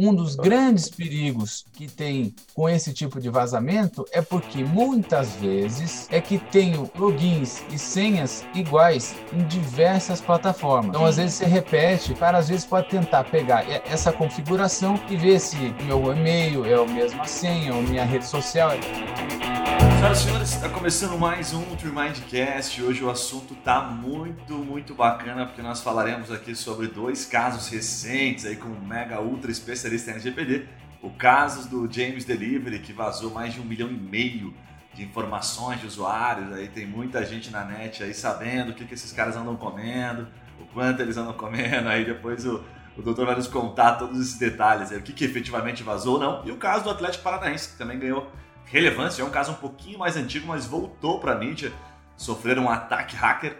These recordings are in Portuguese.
um dos grandes perigos que tem com esse tipo de vazamento é porque muitas vezes é que tenho logins e senhas iguais em diversas plataformas. Então, às vezes você repete, para às vezes pode tentar pegar essa configuração e ver se meu e-mail é a mesma senha ou minha rede social. Senhoras e senhores, está começando mais um Tremindcast. Hoje o assunto está muito, muito bacana porque nós falaremos aqui sobre dois casos recentes aí com um mega ultra especialista em LGPD. O caso do James Delivery, que vazou mais de um milhão e meio de informações de usuários. Aí tem muita gente na net aí sabendo o que, que esses caras andam comendo, o quanto eles andam comendo. Aí depois o, o doutor vai nos contar todos esses detalhes, o que, que efetivamente vazou ou não. E o caso do Atlético Paranaense, que também ganhou relevância. É um caso um pouquinho mais antigo, mas voltou para a mídia. Sofreram um ataque hacker.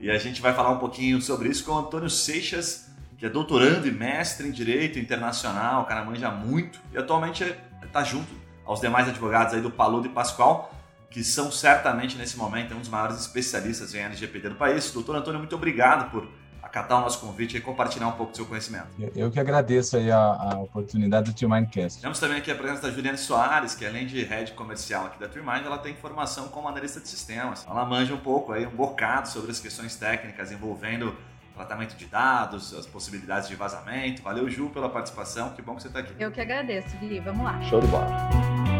E a gente vai falar um pouquinho sobre isso com o Antônio Seixas, que é doutorando e mestre em Direito Internacional. O cara manja muito e atualmente está junto aos demais advogados aí do Paludo e Pascoal, que são certamente nesse momento um dos maiores especialistas em LGPD do país. Doutor Antônio, muito obrigado por acatar o nosso convite e compartilhar um pouco do seu conhecimento. Eu que agradeço aí a, a oportunidade do Mindcast. Temos também aqui a presença da Juliane Soares, que além de head comercial aqui da Mind, ela tem formação como analista de sistemas. Ela manja um pouco aí, um bocado sobre as questões técnicas envolvendo tratamento de dados, as possibilidades de vazamento. Valeu, Ju, pela participação. Que bom que você está aqui. Eu que agradeço, Gui. Vamos lá. Show de bola.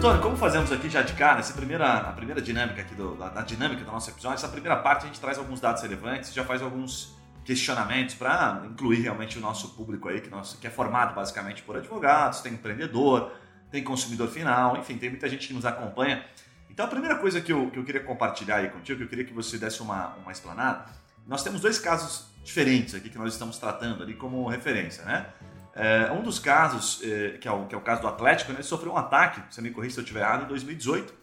Antônio, como fazemos aqui já de cara, essa primeira, a primeira dinâmica aqui do, dinâmica do nosso episódio, essa primeira parte a gente traz alguns dados relevantes, já faz alguns questionamentos para incluir realmente o nosso público aí, que, nosso, que é formado basicamente por advogados, tem empreendedor, tem consumidor final, enfim, tem muita gente que nos acompanha. Então a primeira coisa que eu, que eu queria compartilhar aí contigo, que eu queria que você desse uma, uma explanada, nós temos dois casos diferentes aqui que nós estamos tratando ali como referência, né? É, um dos casos, é, que, é o, que é o caso do Atlético, né, ele sofreu um ataque, você me corrija se eu estiver errado, em 2018.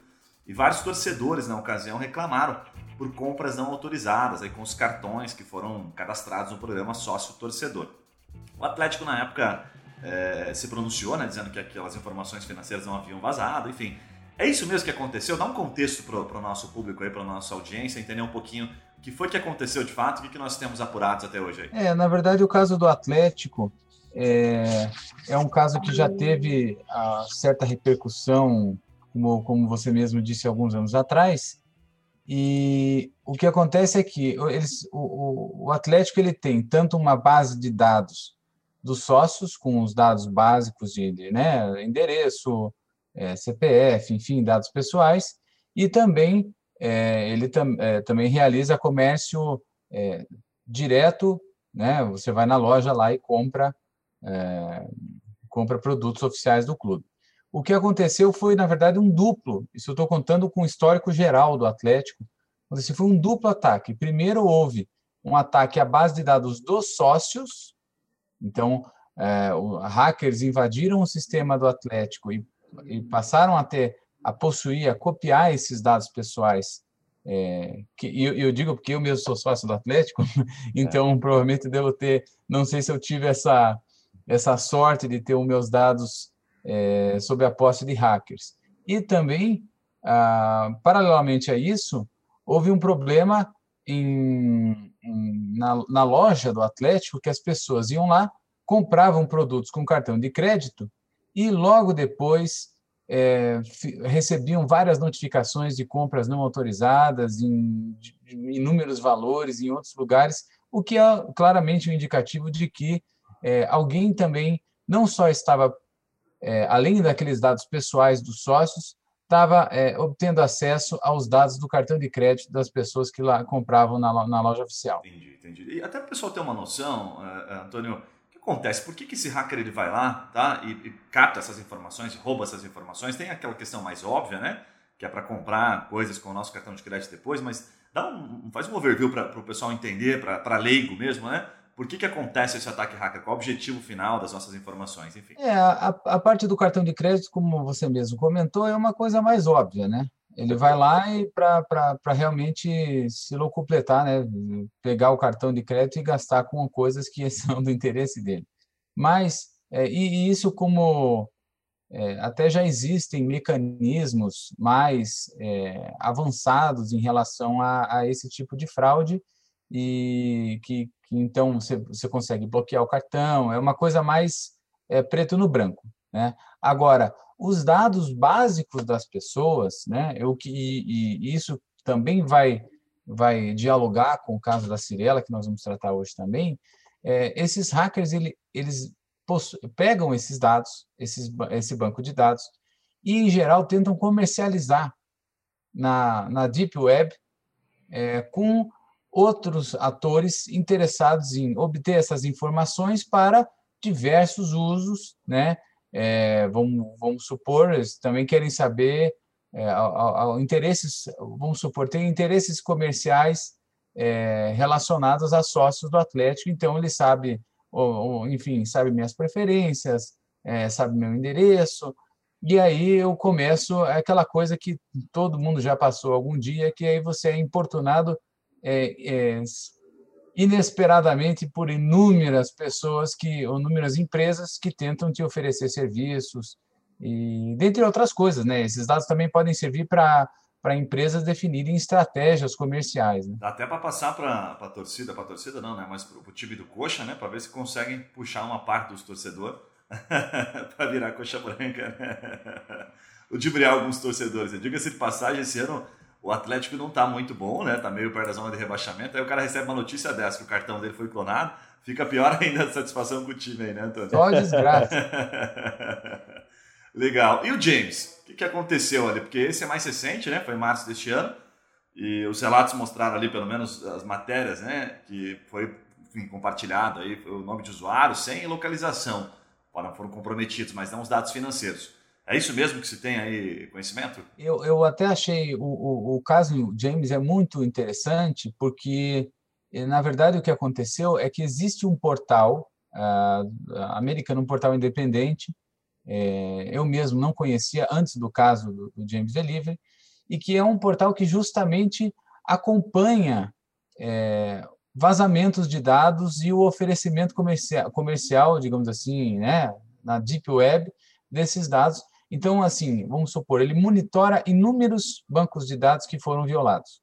E vários torcedores na ocasião reclamaram por compras não autorizadas, aí, com os cartões que foram cadastrados no programa sócio-torcedor. O Atlético, na época, é, se pronunciou, né, dizendo que aquelas informações financeiras não haviam vazado, enfim. É isso mesmo que aconteceu? Dá um contexto para o nosso público, para a nossa audiência, entender um pouquinho o que foi que aconteceu de fato o que nós temos apurados até hoje. Aí. É, na verdade, o caso do Atlético é, é um caso que já teve a certa repercussão, como, como você mesmo disse alguns anos atrás. E o que acontece é que eles, o, o Atlético ele tem tanto uma base de dados dos sócios, com os dados básicos de, de né, endereço, é, CPF, enfim, dados pessoais, e também é, ele tam, é, também realiza comércio é, direto, né? Você vai na loja lá e compra é, compra produtos oficiais do clube. O que aconteceu foi, na verdade, um duplo. Isso eu estou contando com o histórico geral do Atlético. Esse foi um duplo ataque. Primeiro houve um ataque à base de dados dos sócios. Então, é, hackers invadiram o sistema do Atlético e, e passaram a ter a possuir, a copiar esses dados pessoais é, que eu, eu, digo porque eu mesmo sou sócio do Atlético, então é. provavelmente devo ter, não sei se eu tive essa essa sorte de ter os meus dados é, sob a posse de hackers. E também, ah, paralelamente a isso, houve um problema em, em, na, na loja do Atlético que as pessoas iam lá, compravam produtos com cartão de crédito e logo depois é, recebiam várias notificações de compras não autorizadas em, inúmeros valores em outros lugares, o que é claramente um indicativo de que é, alguém também não só estava, é, além daqueles dados pessoais dos sócios, estava é, obtendo acesso aos dados do cartão de crédito das pessoas que lá compravam na, na loja oficial. Entendi, entendi. E até o pessoal ter uma noção, uh, Antônio, o que acontece? Por que, que esse hacker ele vai lá tá, e, e capta essas informações, rouba essas informações? Tem aquela questão mais óbvia, né? Que é para comprar coisas com o nosso cartão de crédito depois, mas dá um, faz um overview para o pessoal entender, para leigo mesmo, né? Por que, que acontece esse ataque hacker? Qual o objetivo final das nossas informações? Enfim. É, a, a parte do cartão de crédito, como você mesmo comentou, é uma coisa mais óbvia, né? Ele vai lá e para realmente se locupletar, né? pegar o cartão de crédito e gastar com coisas que são do interesse dele. Mas, é, e, e, isso como é, até já existem mecanismos mais é, avançados em relação a, a, esse tipo de fraude, e que, que então você, você consegue bloquear o cartão, é uma coisa mais é, preto no branco. Né? Agora, os dados básicos das pessoas, né, eu, que, e, e isso também vai, vai dialogar com o caso da Cirela, que nós vamos tratar hoje também, é, esses hackers ele, eles pegam esses dados, esses, esse banco de dados, e, em geral, tentam comercializar na, na Deep Web é, com outros atores interessados em obter essas informações para diversos usos, né? É, vamos, vamos supor, eles também querem saber é, ao, ao interesses, vamos supor, tem interesses comerciais é, relacionados a sócios do Atlético, então ele sabe, ou, ou enfim, sabe minhas preferências, é, sabe meu endereço, e aí eu começo é aquela coisa que todo mundo já passou algum dia, que aí você é importunado é, é, inesperadamente por inúmeras pessoas que, ou inúmeras empresas que tentam te oferecer serviços e dentre outras coisas, né? Esses dados também podem servir para para empresas definirem estratégias comerciais. Né? Dá até para passar para a torcida, para a torcida não, né? Mas para o time do Coxa, né? Para ver se conseguem puxar uma parte dos torcedores para virar coxa branca. Né? Ludibriar alguns torcedores. Diga-se de passagem, esse ano o Atlético não está muito bom, né? Tá meio perto da zona de rebaixamento. Aí o cara recebe uma notícia dessa, que o cartão dele foi clonado. Fica pior ainda a satisfação com o time aí, né, Antônio? Só desgraça. Legal. E o James? O que, aconteceu ali? Porque esse é mais recente, né? Foi em março deste ano. E os relatos mostraram ali, pelo menos, as matérias, né? Que foi enfim, compartilhado aí o nome de usuário sem localização. Foram comprometidos, mas não os dados financeiros. É isso mesmo que se tem aí conhecimento? Eu, eu até achei o, o, o caso James é muito interessante, porque, eh, na verdade, o que aconteceu é que existe um portal uh, americano, um portal independente, é, eu mesmo não conhecia antes do caso do, do, James Delivery, e que é um portal que justamente acompanha é, vazamentos de dados e o oferecimento comercial, comercial digamos assim, né, na Deep Web desses dados então, assim, vamos supor, ele monitora inúmeros bancos de dados que foram violados.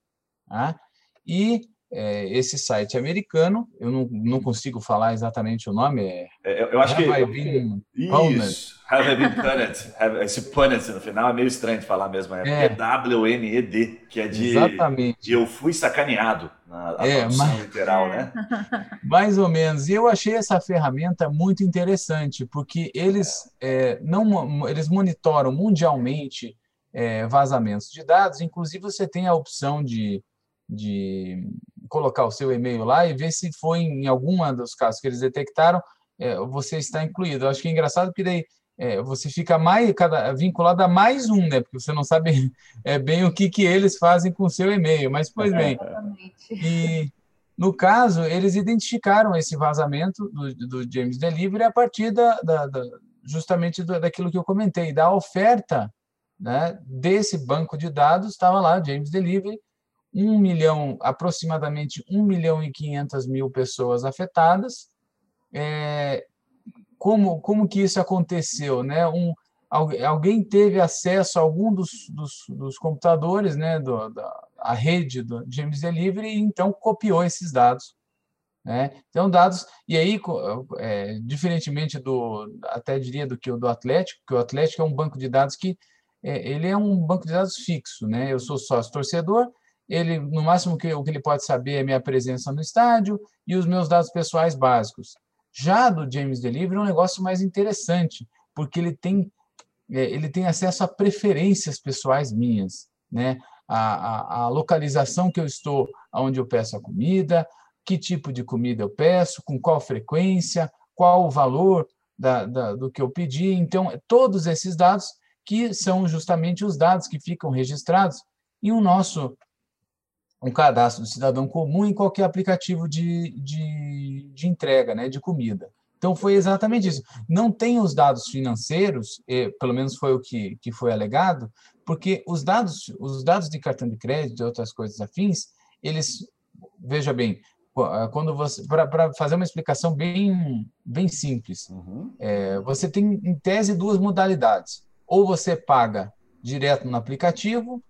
Tá? E é, esse site americano, eu não, não consigo falar exatamente o nome, é, é eu acho have que I been isso, have I been punished, esse punished no final é meio estranho de falar mesmo, é, é. W-N-E-D, que é de, exatamente. de eu fui sacaneado, na é, mas, literal, né? Mais ou menos, e eu achei essa ferramenta muito interessante, porque eles, é, não, eles monitoram mundialmente é, vazamentos de dados, inclusive você tem a opção de de colocar o seu e-mail lá e ver se foi em alguma dos casos que eles detectaram, é, você está incluído. Eu acho que é engraçado porque daí é, você fica mais cada, vinculado a mais um, né? Porque você não sabe é, bem o que, que eles fazem com o seu e-mail. Mas, pois bem, e no caso, eles identificaram esse vazamento do, do James Delivery a partir da, da, da justamente do, daquilo que eu comentei, da oferta né, desse banco de dados, estava lá, James Delivery, 1 milhão, aproximadamente 1 milhão e 500 mil pessoas afetadas. É, como, como que isso aconteceu? Né? Um, alguém teve acesso a algum dos, dos, dos computadores, né, do, da a rede do James Delivery, e então copiou esses dados. Né? Então, dados, e aí, é, diferentemente do, até diria do que o do Atlético, que o Atlético é um banco de dados que é, ele é um banco de dados fixo, né? Eu sou sócio torcedor, ele no máximo que o que ele pode saber é minha presença no estádio e os meus dados pessoais básicos. Já do James Delivery é um negócio mais interessante, porque ele tem é, ele tem acesso a preferências pessoais minhas, né? A, a, a localização que eu estou, onde eu peço a comida, que tipo de comida eu peço, com qual frequência, qual o valor da, da, do que eu pedi. Então, todos esses dados que são justamente os dados que ficam registrados em o nosso um cadastro do cidadão comum em qualquer aplicativo de, de, de, entrega né, de comida. Então, foi exatamente isso. Não tem os dados financeiros, pelo menos foi o que, que foi alegado, porque os dados, os dados de cartão de crédito e outras coisas afins, eles, veja bem, quando você para fazer uma explicação bem bem simples uhum. é, você tem em tese duas modalidades ou você paga direto no aplicativo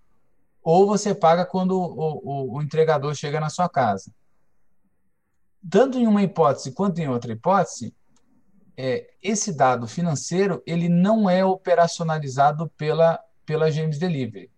ou você paga quando o, o, o entregador chega na sua casa. tanto em uma hipótese quanto em outra hipótese, é, esse dado financeiro ele não é operacionalizado pela, pela James Delivery.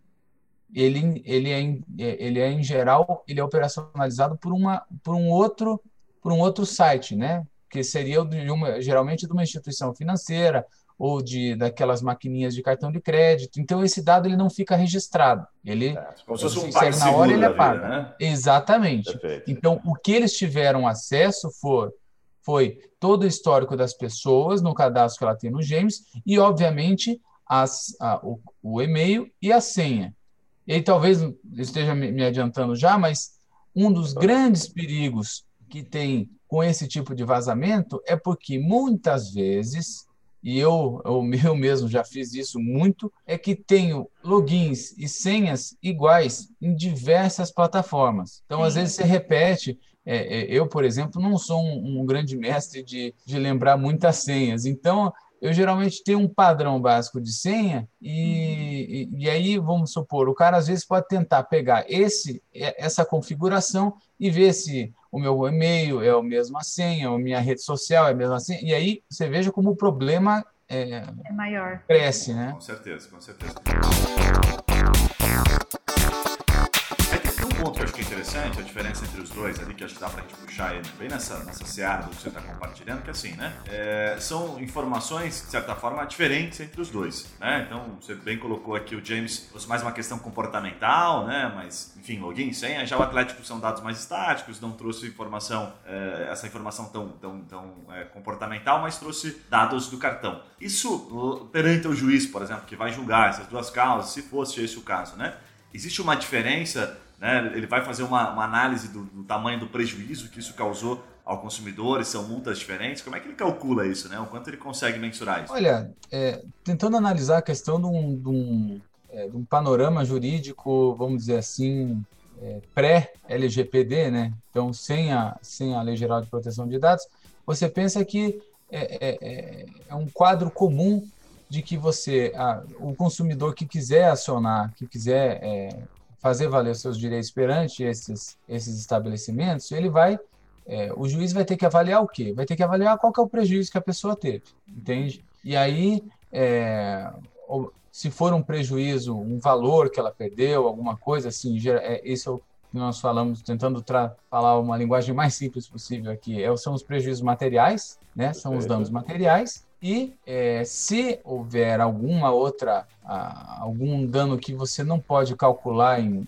Ele, ele, é, ele é, em geral, ele é operacionalizado por, uma, por, um, outro, por um outro site, né? que seria de uma, geralmente de uma instituição financeira ou de daquelas maquininhas de cartão de crédito. Então esse dado ele não fica registrado. Ele é, como se fosse um pague na hora ele é pago. Né? Exatamente. Perfeito. Então o que eles tiveram acesso for foi todo o histórico das pessoas no cadastro que ela tem no James e obviamente as, a, o, o e-mail e a senha. E talvez esteja me adiantando já, mas um dos grandes perigos que tem com esse tipo de vazamento é porque muitas vezes, e eu, eu, mesmo já fiz isso muito, é que tenho logins e senhas iguais em diversas plataformas. Então, às vezes, você repete. É, é, eu, por exemplo, não sou um, um grande mestre de, de lembrar muitas senhas. Então, eu geralmente tenho um padrão básico de senha e, e, e, aí vamos supor o cara às vezes pode tentar pegar esse essa configuração e ver se o meu e-mail é a mesma senha, a minha rede social é a mesma senha e aí você veja como o problema é, é maior cresce, né? Com certeza, com certeza ponto que eu acho que é interessante, a diferença entre os dois ali, que acho que dá pra gente puxar ele bem nessa, nessa seara do que você está compartilhando, que é assim, né? É, são informações, de certa forma, diferentes entre os dois, né? Então, você bem colocou aqui o James, fosse mais uma questão comportamental, né? Mas, enfim, login, senha. Já o Atlético são dados mais estáticos, não trouxe informação, é, essa informação tão, tão, tão é, comportamental, mas trouxe dados do cartão. Isso, perante o juiz, por exemplo, que vai julgar essas duas causas, se fosse esse o caso, né? Existe uma diferença né? Ele vai fazer uma, uma análise do, do, tamanho do prejuízo que isso causou ao consumidor, e são multas diferentes. Como é que ele calcula isso? Né? O quanto ele consegue mensurar isso? Olha, é, tentando analisar a questão de um, de um, é, de um panorama jurídico, vamos dizer assim, é, pré-LGPD, né? então sem a, sem a Lei Geral de Proteção de Dados, você pensa que é, é, é, é um quadro comum de que você, ah, o consumidor que quiser acionar, que quiser fazer valer os seus direitos perante esses, esses estabelecimentos, ele vai, é, o juiz vai ter que avaliar o quê? Vai ter que avaliar qual que é o prejuízo que a pessoa teve, entende? E aí, é, se for um prejuízo, um valor que ela perdeu, alguma coisa assim, é, esse é o que nós falamos, tentando falar uma linguagem mais simples possível aqui, é, são os prejuízos materiais, né? São os danos materiais. E é, se houver alguma outra, algum dano que você não pode calcular em,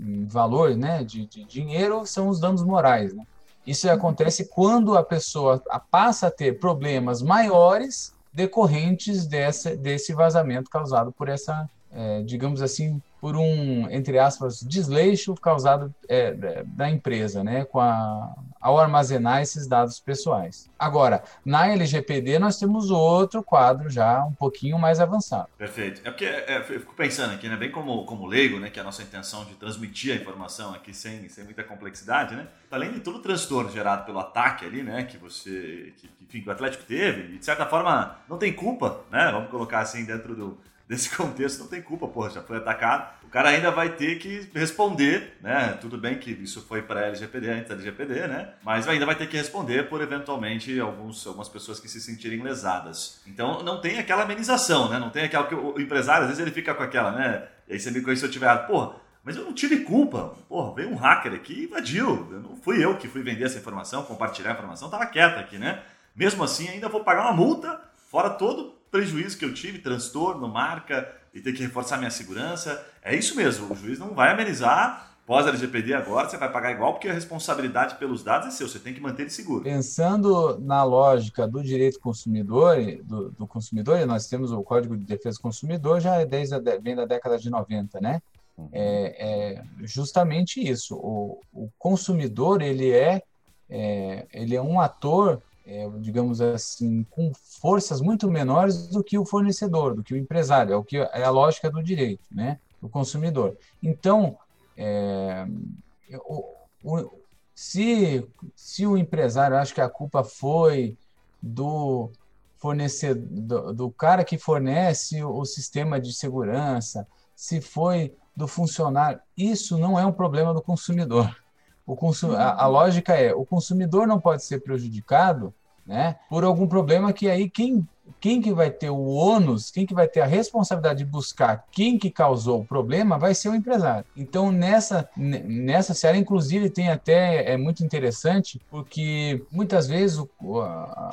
em valor né, de, de, dinheiro, são os danos morais. Né? Isso acontece quando a pessoa passa a ter problemas maiores decorrentes dessa, desse vazamento causado por essa, é, digamos assim, por um, entre aspas, desleixo causado é, da empresa, né, com a, ao armazenar esses dados pessoais. Agora, na LGPD nós temos outro quadro já um pouquinho mais avançado. Perfeito. É porque é, eu fico pensando aqui, né, bem como, como leigo, né, que é a nossa intenção de transmitir a informação aqui sem, sem muita complexidade, né, além de todo o transtorno gerado pelo ataque ali, né, que você, que, que, o Atlético teve, e de certa forma não tem culpa, né, vamos colocar assim dentro do desse contexto não tem culpa, porra, já foi atacado. O cara ainda vai ter que responder, né? Tudo bem que isso foi para LGPD, antes da LGPD, né? Mas ainda vai ter que responder por eventualmente alguns, algumas pessoas que se sentirem lesadas. Então não tem aquela amenização, né? Não tem aquela que o empresário, às vezes ele fica com aquela, né? E aí você me conhece se eu tiver. Porra, mas eu não tive culpa. Porra, veio um hacker aqui e invadiu. Não fui eu que fui vender essa informação, compartilhar a informação, tava quieto aqui, né? Mesmo assim, ainda vou pagar uma multa, fora todo prejuízo que eu tive, transtorno, marca, e ter que reforçar minha segurança. É isso mesmo, o juiz não vai amenizar. Pós LGPD agora, você vai pagar igual, porque a responsabilidade pelos dados é seu, você tem que manter ele seguro. Pensando na lógica do direito consumidor, do, do consumidor, nós temos o Código de Defesa do Consumidor já é desde a, vem da década de 90, né? Uhum. É, é, justamente isso. O, o consumidor ele é, é, ele é um ator é, digamos assim, com forças muito menores do que o fornecedor, do que o empresário, é o que é a lógica do direito, né, do consumidor. Então, é, o, o, se, se o empresário acha que a culpa foi do fornecedor, do, do cara que fornece o sistema de segurança, se foi do funcionário, isso não é um problema do consumidor. O consum... a, a lógica é o consumidor não pode ser prejudicado né, por algum problema que aí quem quem que vai ter o ônus, quem que vai ter a responsabilidade de buscar quem que causou o problema vai ser o empresário. Então, nessa, nessa série, inclusive, tem até, é muito interessante, porque muitas vezes o,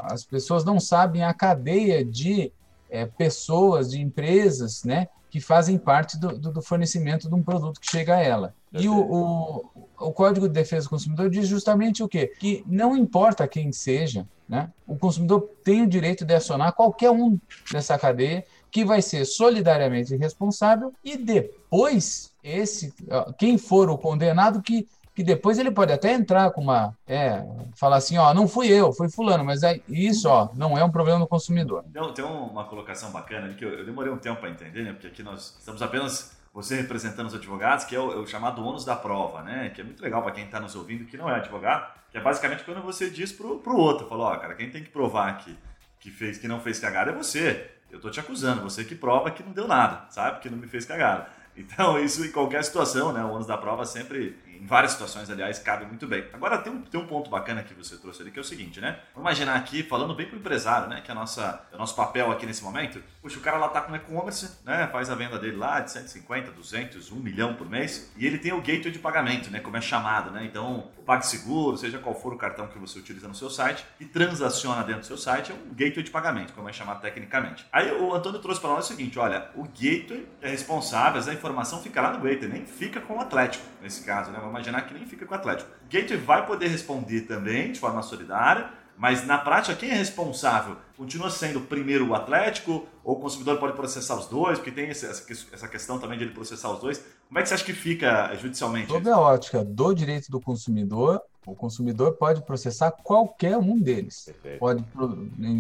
as pessoas não sabem a cadeia de é, pessoas, de empresas, né, que fazem parte do, do, do, fornecimento de um produto que chega a ela. E o, o, o Código de Defesa do Consumidor diz justamente o quê? Que não importa quem seja, né? O consumidor tem o direito de acionar qualquer um dessa cadeia que vai ser solidariamente responsável e depois esse quem for o condenado que que depois ele pode até entrar com uma é, falar assim, ó, não fui eu, foi fulano, mas é isso, ó, não é um problema do consumidor. Tem, tem uma colocação bacana que eu, eu demorei um tempo para entender, né? Porque aqui nós estamos apenas você representando os advogados, que é o, é o chamado ônus da prova, né? Que é muito legal para quem está nos ouvindo que não é advogado, que é basicamente quando você diz pro, pro outro, falou, ó, cara, quem tem que provar que, que fez, que não fez cagada é você. Eu tô te acusando, você que prova que não deu nada, sabe? Que não me fez cagada. Então, isso em qualquer situação, né? O ônus da prova sempre em várias situações, aliás, cabe muito bem. Agora, tem um, tem um ponto bacana que você trouxe ali, que é o seguinte, né? Vamos imaginar aqui, falando bem para o empresário, né? Que é, nossa, é o nosso papel aqui nesse momento. Puxa, o cara lá tá com e-commerce, né? Faz a venda dele lá de 150, 200, 1 milhão por mês. E ele tem o gateway de pagamento, né? Como é chamado, né? Então, o PagSeguro, seja qual for o cartão que você utiliza no seu site, e transaciona dentro do seu site, é um gateway de pagamento, como é chamado tecnicamente. Aí o Antônio trouxe para nós o seguinte, olha, o gateway é responsável, a informação fica lá no gateway, nem fica com o Atlético, nesse caso, né? Vamos imaginar que nem fica com o Atlético. O Gateway vai poder responder também de forma solidária, mas na prática, quem é responsável? Continua sendo primeiro o Atlético, ou o consumidor pode processar os dois, porque tem essa questão também de ele processar os dois. Como é que você acha que fica judicialmente? Sob a ótica do direito do consumidor, o consumidor pode processar qualquer um deles. Perfeito. Pode,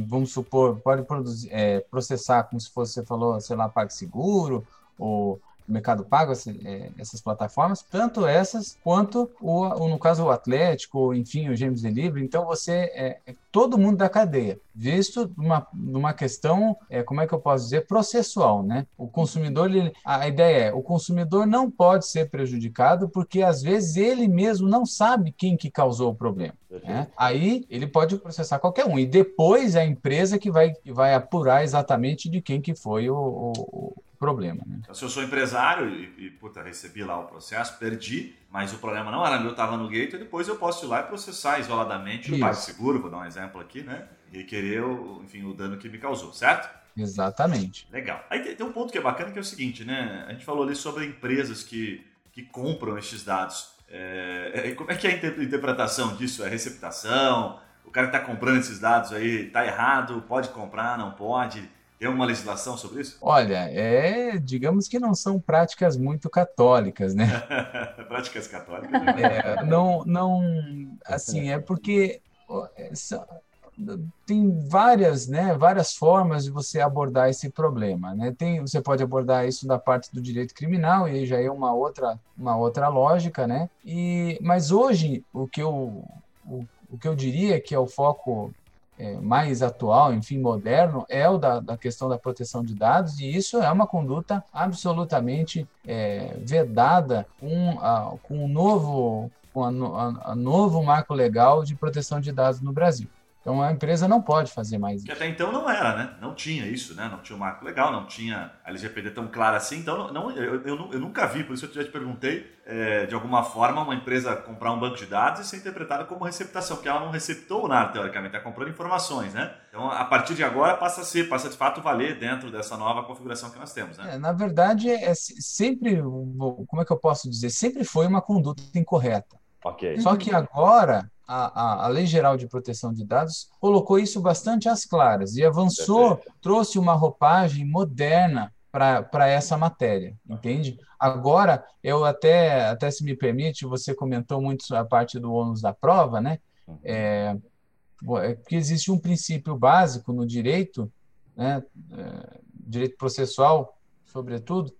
vamos supor, pode produzir, é, processar como se fosse, você falou, sei lá, PagSeguro, ou Mercado Pago, é, essas plataformas, tanto essas quanto, o, no caso, o Atlético, enfim, o James Delivery. Então, você é, é todo mundo da cadeia, visto numa, numa questão, é, como é que eu posso dizer, processual, né? O consumidor, ele, a ideia é, o consumidor não pode ser prejudicado porque, às vezes, ele mesmo não sabe quem que causou o problema. Né? Aí, ele pode processar qualquer um. E depois, é a empresa que vai, que vai apurar exatamente de quem que foi o, o problema. Né? Então, se eu sou empresário e, e puta, recebi lá o processo, perdi, mas o problema não era meu, estava no gate, depois eu posso ir lá e processar isoladamente o seguro, vou dar um exemplo aqui, né? Requerer o, enfim, o dano que me causou, certo? Exatamente. Legal. Aí tem, tem um ponto que é bacana que é o seguinte, né? A gente falou ali sobre empresas que, que compram estes dados. É, é, como é que é a interpretação disso? É receptação? O cara que está comprando esses dados aí está errado? Pode comprar? Não pode? Tem uma legislação sobre isso? Olha, é, digamos que não são práticas muito católicas, né? práticas católicas. Né? É, não, não, assim, é porque é, tem várias, né, várias formas de você abordar esse problema, né? Tem, você pode abordar isso da parte do direito criminal e aí já é uma outra, uma outra lógica, né? E, mas hoje o que eu o, o que eu diria que é o foco é, mais atual, enfim, moderno, é o da, da, questão da proteção de dados, e isso é uma conduta absolutamente é, vedada com, a, com o novo, com a, a, a novo marco legal de proteção de dados no Brasil. Então a empresa não pode fazer mais isso. Que até então não era, né? Não tinha isso, né? Não tinha o um marco legal, não tinha a LGPD tão clara assim. Então não, eu, eu, eu nunca vi, por isso eu já te perguntei, é, de alguma forma, uma empresa comprar um banco de dados e ser interpretada como receptação, porque ela não receptou nada, teoricamente, está comprando informações, né? Então a partir de agora passa a ser, passa de fato valer dentro dessa nova configuração que nós temos, né? É, na verdade, é sempre, como é que eu posso dizer? Sempre foi uma conduta incorreta. Ok. Só que agora a, a, a, Lei Geral de Proteção de Dados colocou isso bastante às claras e avançou, trouxe uma roupagem moderna para essa matéria, entende? Agora, eu até, até se me permite, você comentou muito a parte do ônus da prova, né? Uhum. É, é, que existe um princípio básico no direito, né, é, direito processual, sobretudo,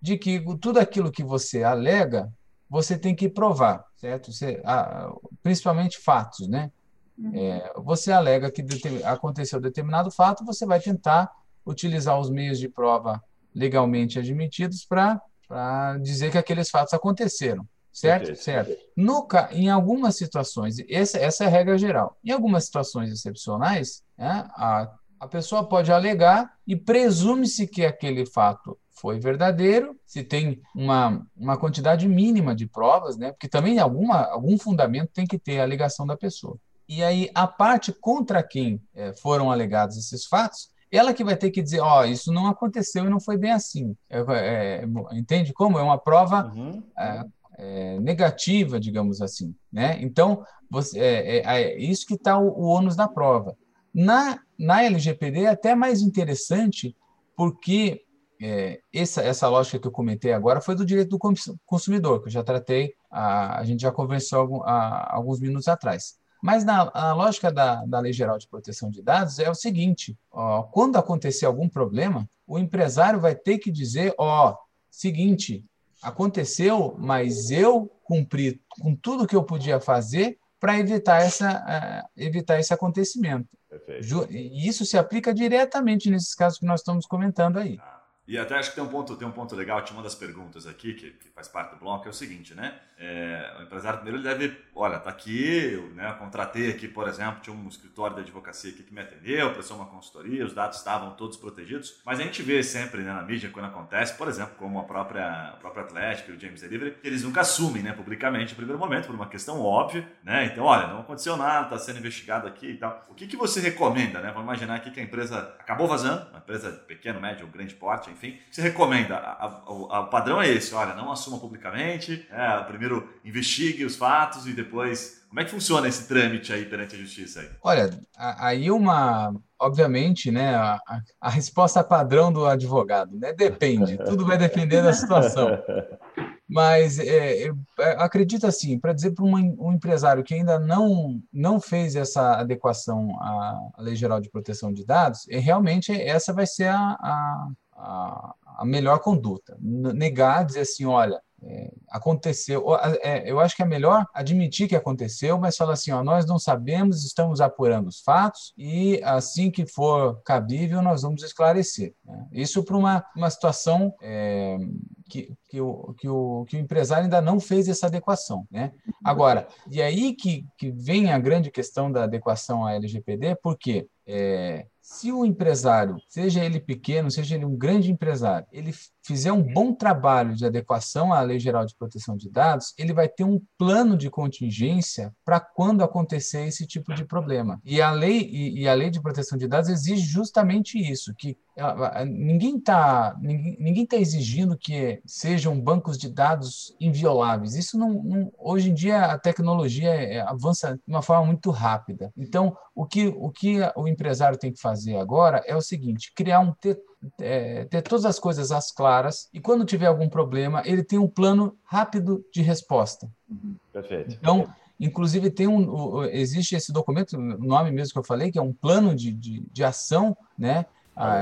de que tudo aquilo que você alega você tem que provar, certo? Você, ah, principalmente fatos, né? Uhum. É, você alega que aconteceu determinado fato, você vai tentar utilizar os meios de prova legalmente admitidos para dizer que aqueles fatos aconteceram, Certo? Certo. No, em algumas situações, essa, essa é a regra geral. Em algumas situações excepcionais, né, a, a pessoa pode alegar e presume-se que aquele fato foi verdadeiro, se tem uma, uma quantidade mínima de provas, né? Porque também alguma, algum fundamento tem que ter a alegação da pessoa. E aí a parte contra quem é, foram alegados esses fatos, ela que vai ter que dizer, ó, oh, isso não aconteceu e não foi bem assim. É, é, entende como? É uma prova uhum. É, é, negativa, digamos assim, né? Então, você, é, é, isso que está o, o ônus da prova. Na, na LGPD é até mais interessante porque é, essa, essa lógica que eu comentei agora foi do direito do consumidor, que eu já tratei, a, a gente já conversou há alguns minutos atrás. Mas na a lógica da, da Lei Geral de Proteção de Dados é o seguinte: ó, quando acontecer algum problema, o empresário vai ter que dizer: ó, seguinte, aconteceu, mas eu cumpri com tudo que eu podia fazer para evitar, uh, evitar esse acontecimento. Perfeito. E isso se aplica diretamente nesses casos que nós estamos comentando aí. Ah. E até acho que tem um ponto, tem um ponto legal, tinha uma das perguntas aqui, que, que faz parte do bloco, é o seguinte, né? É, o empresário primeiro ele deve, olha, tá aqui, eu, né, contratei aqui, por exemplo, tinha um escritório de advocacia aqui que me atendeu, prestou uma consultoria, os dados estavam todos protegidos, mas a gente vê sempre né, na mídia quando acontece, por exemplo, como a própria, a própria Atlético e o James Delivery, que eles nunca assumem, né, publicamente no primeiro momento, por uma questão óbvia, né? Então, olha, não aconteceu nada, está sendo investigado aqui e tal. O que, que você recomenda, né? Vamos imaginar aqui que a empresa acabou vazando, uma empresa pequeno, médio grande porte, enfim, você recomenda? o padrão é esse, olha, não assuma publicamente, é, primeiro investigue os fatos e depois. Como é que funciona esse trâmite aí perante a justiça? Aí? Olha, aí uma. Obviamente, né, a, a resposta padrão do advogado, né? Depende, tudo vai depender da situação. Mas é, eu acredito assim, para dizer para um, empresário que ainda não, não fez essa adequação à Lei Geral de Proteção de Dados, é, realmente essa vai ser a, a, a, melhor conduta. Negar, dizer assim, olha, é, aconteceu. É, eu acho que é melhor admitir que aconteceu, mas falar assim: ó, nós não sabemos, estamos apurando os fatos e assim que for cabível, nós vamos esclarecer. Né? Isso para uma, uma situação é, que, que, o, que, o, que o empresário ainda não fez essa adequação. Né? Agora, e aí que, que vem a grande questão da adequação à LGPD, porque é, se o empresário, seja ele pequeno, seja ele um grande empresário, ele fizer um bom trabalho de adequação à Lei Geral de Proteção de Dados, ele vai ter um plano de contingência para quando acontecer esse tipo de problema. E a lei e, e, a Lei de Proteção de Dados exige justamente isso, que ninguém está ninguém, ninguém tá exigindo que sejam bancos de dados invioláveis. Isso não, não hoje em dia a tecnologia é, avança de uma forma muito rápida. Então, o que o que o empresário tem que fazer agora é o seguinte: criar um ter, é, ter todas as coisas às claras e quando tiver algum problema ele tem um plano rápido de resposta. Perfeito. Então Inclusive, tem um, existe esse documento, o nome mesmo que eu falei, que é um plano de, de, de ação né,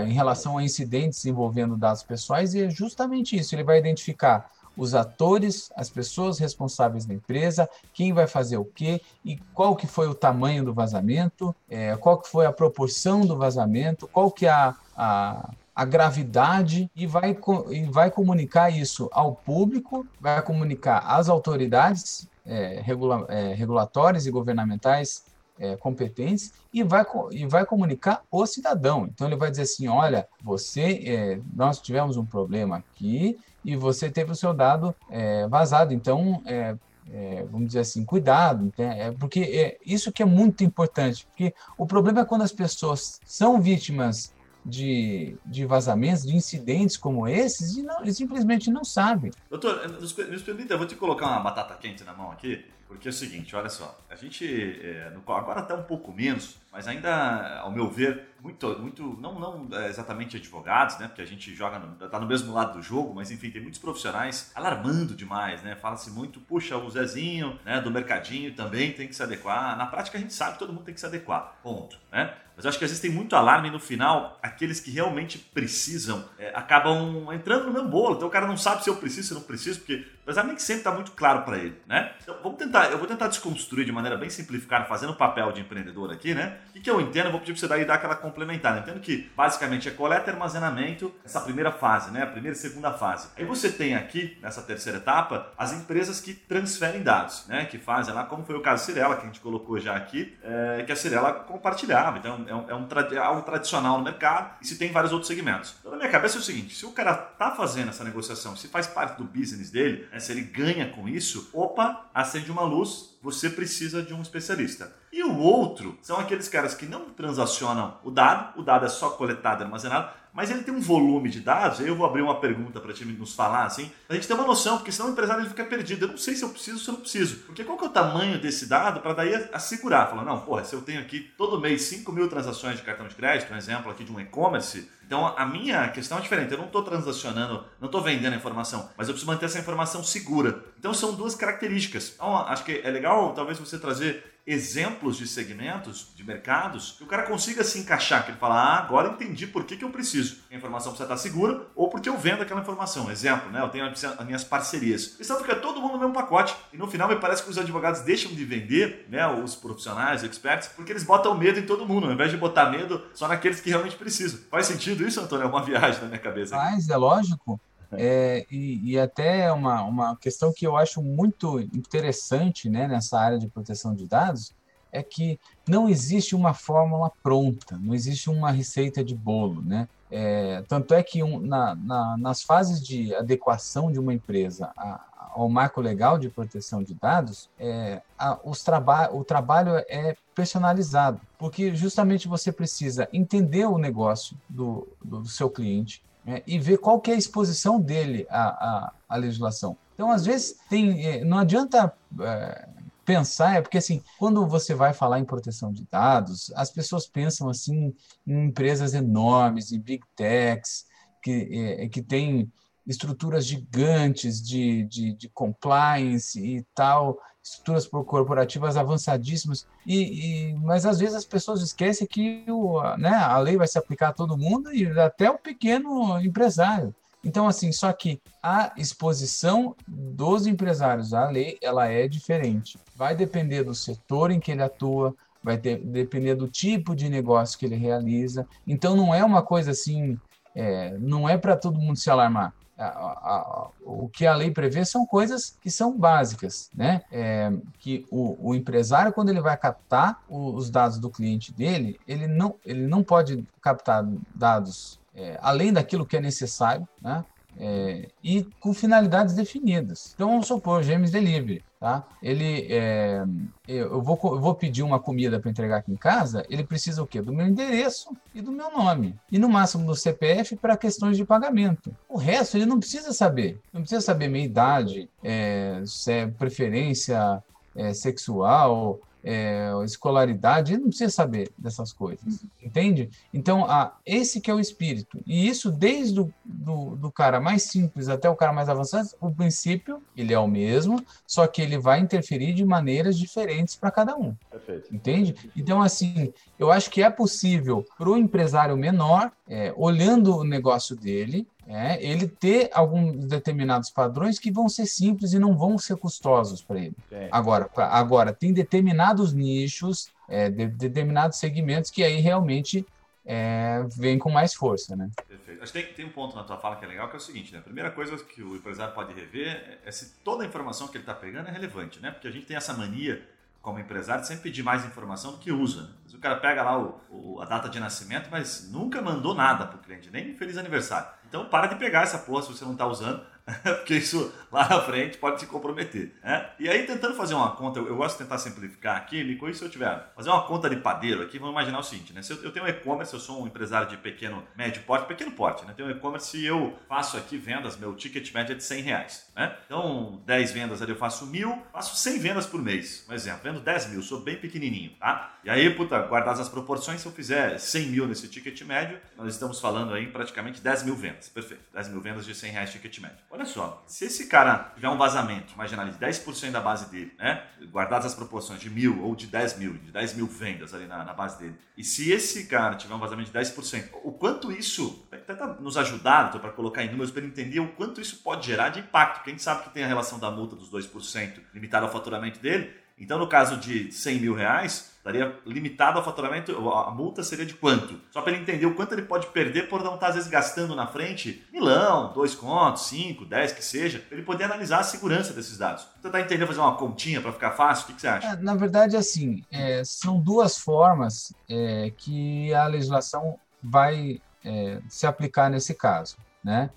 em relação a incidentes envolvendo dados pessoais, e é justamente isso. Ele vai identificar os atores, as pessoas responsáveis da empresa, quem vai fazer o quê e qual que foi o tamanho do vazamento, é, qual que foi a proporção do vazamento, qual que é a, a, a gravidade e vai, e vai comunicar isso ao público, vai comunicar às autoridades é, regula, é, regulatórias e governamentais é, competentes e vai, e vai comunicar o cidadão. Então, ele vai dizer assim: olha, você, é, nós tivemos um problema aqui e você teve o seu dado é, vazado. Então, é, é, vamos dizer assim, cuidado, né? é porque é isso que é muito importante, porque o problema é quando as pessoas são vítimas de, de vazamentos, de incidentes como esses, e, não, e simplesmente não sabem. Doutor, nos, nos permita, eu vou te colocar uma batata quente na mão aqui. Porque é o seguinte, olha só, a gente é, agora está um pouco menos, mas ainda, ao meu ver, muito, muito não, não é, exatamente advogados, né? Porque a gente joga, no, tá no mesmo lado do jogo, mas enfim, tem muitos profissionais alarmando demais, né? Fala-se muito, puxa, o Zezinho, né, do mercadinho também tem que se adequar. Na prática a gente sabe que todo mundo tem que se adequar, ponto, né? Mas acho que às vezes tem muito alarme e no final, aqueles que realmente precisam é, acabam entrando no meu bolo. Então o cara não sabe se eu preciso, se eu não preciso, porque apesar nem que sempre está muito claro para ele, né? Então vamos tentar, eu vou tentar desconstruir de maneira bem simplificada, fazendo o papel de empreendedor aqui, né? O que eu entendo, eu vou pedir para você daí dar aquela complementar. Eu entendo que basicamente é coleta e armazenamento, essa primeira fase, né? A primeira e segunda fase. Aí você tem aqui, nessa terceira etapa, as empresas que transferem dados, né? Que fazem lá, como foi o caso Cirela, que a gente colocou já aqui, é, que a Cirela compartilhava. Então é, um, é um, é algo tradicional no mercado e se tem vários outros segmentos. Então, na minha cabeça é o seguinte: se o cara tá fazendo essa negociação, se faz parte do business dele, né, se ele ganha com isso, opa, acende uma luz, você precisa de um especialista. E o outro são aqueles caras que não transacionam o dado, o dado é só coletado e armazenado, mas ele tem um volume de dados. Aí eu vou abrir uma pergunta para ti nos falar, assim, a gente ter uma noção, porque senão o empresário ele fica perdido. Eu não sei se eu preciso ou se eu não preciso. Porque qual que é o tamanho desse dado para daí assegurar? Falar, não, porra, se eu tenho aqui todo mês 5 mil transações de cartão de crédito, um exemplo aqui de um e-commerce, então a minha questão é diferente. Eu não estou transacionando, não estou vendendo a informação, mas eu preciso manter essa informação segura. Então são duas características. Então acho que é legal talvez você trazer exemplos de segmentos, de mercados, que o cara consiga se encaixar, que ele fala, ah, agora entendi por que, que eu preciso. A informação precisa estar segura ou porque eu vendo aquela informação. Exemplo, né? Eu tenho as minhas parcerias. Então fica todo mundo no mesmo pacote. E no final me parece que os advogados deixam de vender, né? Os profissionais, os experts, porque eles botam medo em todo mundo, ao invés de botar medo só naqueles que realmente precisam. Faz sentido isso, Antônio? É uma viagem na minha cabeça. Faz, é lógico. É, e, e, até uma, uma questão que eu acho muito interessante né, nessa área de proteção de dados é que não existe uma fórmula pronta, não existe uma receita de bolo. Né? É, tanto é que um, na, na, nas fases de adequação de uma empresa a, ao marco legal de proteção de dados, é, a, os traba o trabalho é personalizado, porque justamente você precisa entender o negócio do, do seu cliente, é, e ver qual que é a exposição dele à, à, à legislação. Então, às vezes, tem, é, não adianta é, pensar, é porque assim, quando você vai falar em proteção de dados, as pessoas pensam assim em empresas enormes, em big techs, que, é, que têm estruturas gigantes de, de, de compliance e tal, estruturas corporativas avançadíssimas, e, e, mas às vezes as pessoas esquecem que o, né, a lei vai se aplicar a todo mundo e até o pequeno empresário. Então, assim, só que a exposição dos empresários à lei, ela é diferente. Vai depender do setor em que ele atua, vai ter, depender do tipo de negócio que ele realiza. Então, não é uma coisa assim, é, não é para todo mundo se alarmar a, a, o que a lei prevê são coisas que são básicas, né? É, que o, o, empresário, quando ele vai captar os dados do cliente dele, ele não, ele não pode captar dados é, além daquilo que é necessário, né? É, e com finalidades definidas. Então, vamos supor, James Delivery. Tá? Ele, é, eu, vou, eu vou pedir uma comida para entregar aqui em casa, ele precisa o quê? Do meu endereço e do meu nome. E no máximo do CPF para questões de pagamento. O resto ele não precisa saber. Não precisa saber minha idade, é, é preferência é, sexual, é, escolaridade, ele não precisa saber dessas coisas, entende? Então, a, esse que é o espírito. E isso desde o do, do cara mais simples até o cara mais avançado, o princípio, ele é o mesmo, só que ele vai interferir de maneiras diferentes para cada um. Perfeito. Entende? Então, assim, eu acho que é possível para o empresário menor, é, olhando o negócio dele, é, ele ter alguns determinados padrões que vão ser simples e não vão ser custosos para ele. É. Agora, agora, tem determinados nichos, é, de, determinados segmentos que aí realmente é, vem com mais força, né? Perfeito. Acho que tem, tem, um ponto na tua fala que é legal, que é o seguinte, né? A primeira coisa que o empresário pode rever é se toda a informação que ele está pegando é relevante, né? Porque a gente tem essa mania como empresário, sempre pedir mais informação do que usa. Né? O cara pega lá o, o, a data de nascimento, mas nunca mandou nada para o cliente, nem feliz aniversário. Então para de pegar essa porra se você não está usando porque isso lá na frente pode te comprometer. Né? E aí, tentando fazer uma conta, eu, eu, gosto de tentar simplificar aqui, me corrija se eu tiver. Fazer uma conta de padeiro aqui, vamos imaginar o seguinte: né? Se eu, eu tenho um e-commerce, eu sou um empresário de pequeno, médio porte, pequeno porte, né? Tenho um e-commerce e eu faço aqui vendas, meu ticket médio é de 100 reais. Né? Então, 10 vendas ali eu faço mil, faço 100 vendas por mês. Um exemplo, vendo 10 mil, sou bem pequenininho, tá? E aí, puta, guardadas as proporções, se eu fizer 100 mil nesse ticket médio, nós estamos falando aí praticamente 10 mil vendas, perfeito. 10 mil vendas de 100 reais ticket médio. Olha só, se esse cara tiver um vazamento, imagina ali, 10% da base dele, né? Guardadas as proporções de mil ou de 10 mil, de 10 mil vendas ali na, na base dele. E se esse cara tiver um vazamento de 10%, o quanto isso, tenta nos ajudar para colocar em números para entender o quanto isso pode gerar de impacto, gente sabe que tem a relação da multa dos 2% limitada ao faturamento dele, então, no caso de 100 mil reais, estaria limitado ao faturamento, a multa seria de quanto? Só para ele entender o quanto ele pode perder por não estar, às vezes, gastando na frente milão, dois contos, cinco, dez, que seja, para ele poder analisar a segurança desses dados. Você está entendendo fazer uma continha para ficar fácil? O que, que você acha? É, na verdade, assim, é, são duas formas é, que a legislação vai é, se aplicar nesse caso. Né?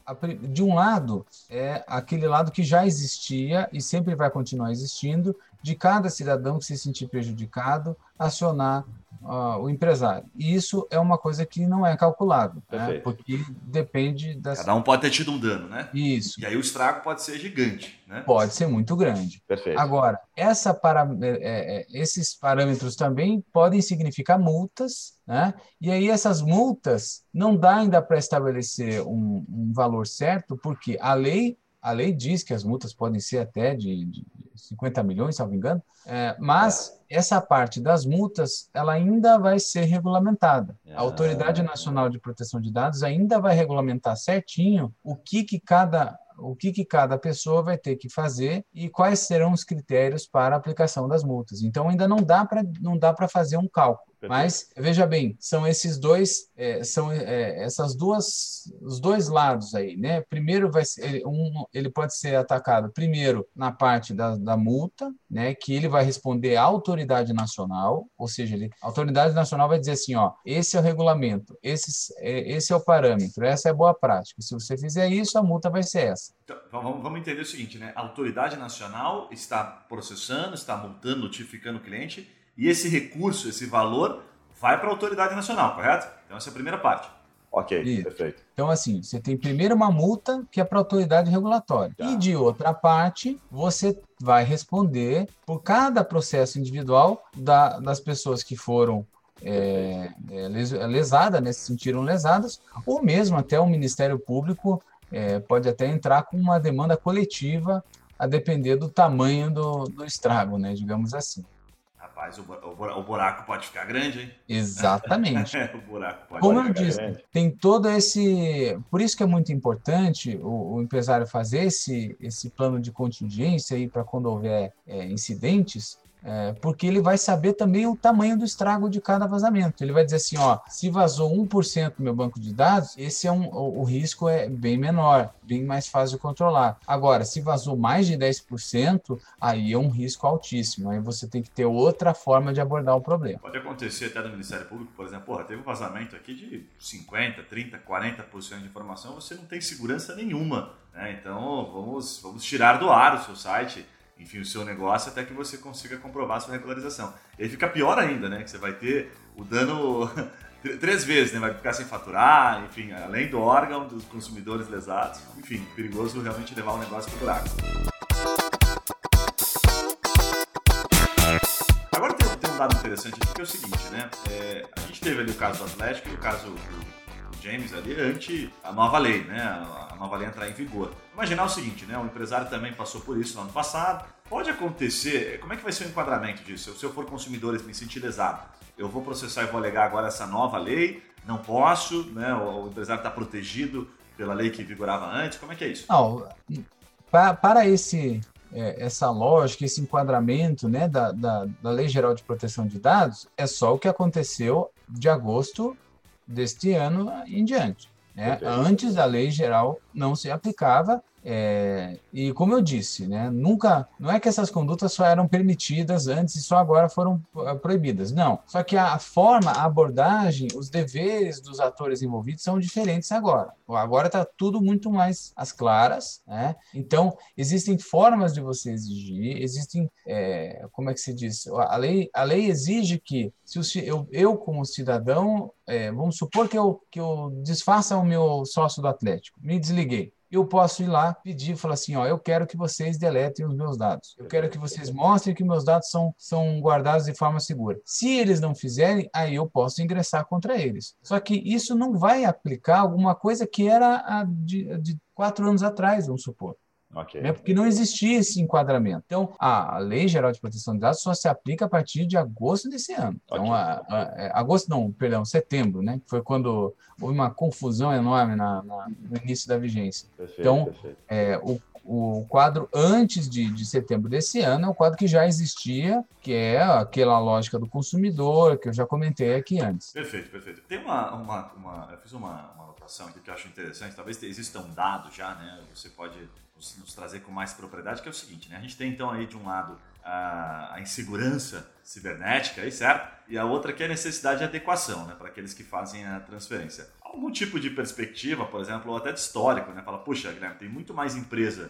De um lado, é aquele lado que já existia e sempre vai continuar existindo, de cada cidadão que se sentir prejudicado acionar uh, o empresário. E isso é uma coisa que não é calculado, né? porque depende das. Cada um pode ter tido um dano, né? Isso. E aí o estrago pode ser gigante, né? Pode ser muito grande. Perfeito. Agora, essa para... É, é, esses parâmetros também podem significar multas, né? E aí essas multas não dá ainda para estabelecer um, um valor certo, porque a lei a lei diz que as multas podem ser até de, de 50 milhões, se não me engano, é, mas é. essa parte das multas ela ainda vai ser regulamentada. A Autoridade Nacional de Proteção de Dados ainda vai regulamentar certinho o que, que cada o que, que cada pessoa vai ter que fazer e quais serão os critérios para a aplicação das multas. Então ainda não dá para não dá para fazer um cálculo. Mas veja bem, são esses dois, é, são é, essas duas, os dois lados aí, né? Primeiro vai ser, um, ele pode ser atacado primeiro na parte da, da multa, né? Que ele vai responder à autoridade nacional, ou seja, ele, a autoridade nacional vai dizer assim, ó, esse é o regulamento, esse, é, esse é o parâmetro, essa é a boa prática. Se você fizer isso, a multa vai ser essa. Então, vamos, vamos entender o seguinte, né? A autoridade nacional está processando, está multando, notificando o cliente e esse recurso, esse valor, vai para a autoridade nacional, correto? Então, essa é a primeira parte. Ok, Isso. perfeito. Então, assim, você tem primeiro uma multa que é para a autoridade regulatória. Tá. E de outra parte, você vai responder por cada processo individual da, das pessoas que foram é, é, lesadas, né, se sentiram lesadas, ou mesmo até o Ministério Público é, pode até entrar com uma demanda coletiva a depender do tamanho do, do estrago, né, digamos assim. Rapaz, o, o, o, buraco pode ficar grande, hein? Exatamente. o buraco pode Como eu disse, grande. tem todo esse. Por isso que é muito importante o, o empresário fazer esse, esse plano de contingência aí para quando houver é, incidentes, é, porque ele vai saber também o tamanho do estrago de cada vazamento. Ele vai dizer assim, ó, se vazou 1% do meu banco de dados, esse é um, o, o, risco é bem menor, bem mais fácil de controlar. Agora, se vazou mais de 10%, aí é um risco altíssimo. Aí você tem que ter outra forma de abordar o problema. Pode acontecer até no Ministério Público, por exemplo, porra, teve um vazamento aqui de 50, 30, 40% de informação, você não tem segurança nenhuma. Né? Então, vamos, vamos tirar do ar o seu site enfim, o seu negócio até que você consiga comprovar a sua regularização. E aí fica pior ainda, né? Que você vai ter o dano três vezes, né? Vai ficar sem faturar, enfim, além do órgão, dos consumidores lesados. Enfim, perigoso realmente levar o negócio para o buraco. Agora tem, tem, um dado interessante aqui que é o seguinte, né? É, a gente teve ali o caso do Atlético e o caso do James ali ante a nova lei, né? A nova lei entrar em vigor. Imaginar o seguinte, né? O empresário também passou por isso no ano passado. Pode acontecer, como é que vai ser o enquadramento disso? Se eu for consumidor e me sentir lesado, eu vou processar e vou alegar agora essa nova lei, não posso, né? O, empresário está protegido pela lei que vigorava antes, como é que é isso? Não, para esse é, essa lógica, esse enquadramento né, da, da, da, Lei Geral de Proteção de Dados, é só o que aconteceu de agosto deste ano em diante. Né? Antes a lei geral não se aplicava é, e como eu disse, né, nunca, não é que essas condutas só eram permitidas antes e só agora foram ah, proibidas. Não. Só que a forma, a abordagem, os deveres dos atores envolvidos são diferentes agora. Agora está tudo muito mais às claras. Né? Então, existem formas de você exigir, existem, é, como é que se diz? A lei, a lei exige que, se eu, eu como cidadão, é, vamos supor que eu, que eu desfaça o meu sócio do Atlético, me desliguei. Eu posso ir lá pedir falar assim, ó, eu quero que vocês deletem os meus dados. Eu quero que vocês mostrem que meus dados são, são guardados de forma segura. Se eles não fizerem, aí eu posso ingressar contra eles. Só que isso não vai aplicar alguma coisa que era de, de quatro anos atrás, vamos supor. Okay. Né? Porque não existia esse enquadramento. Então, a Lei Geral de Proteção de Dados só se aplica a partir de agosto desse ano. Então, okay. a, a, a, é, agosto não, perdão, setembro, né? Foi quando houve uma confusão enorme na, na no início da vigência. Perfeito, então, perfeito. É, o, o quadro antes de, de setembro desse ano é o quadro que já existia, que é aquela lógica do consumidor, que eu já comentei aqui antes. Perfeito, perfeito. Tem uma. uma, uma eu fiz uma, uma anotação aqui que eu acho interessante, talvez exista um dado já, né? Você pode nos, nos, trazer com mais propriedade, que é o seguinte, né? A gente tem então aí de um lado a, a insegurança cibernética, aí, certo? E a outra que é a necessidade de adequação, né? Para aqueles que fazem a transferência. Algum tipo de perspectiva, por exemplo, ou até de histórico, né? Fala, puxa, Guilherme, tem muito mais empresa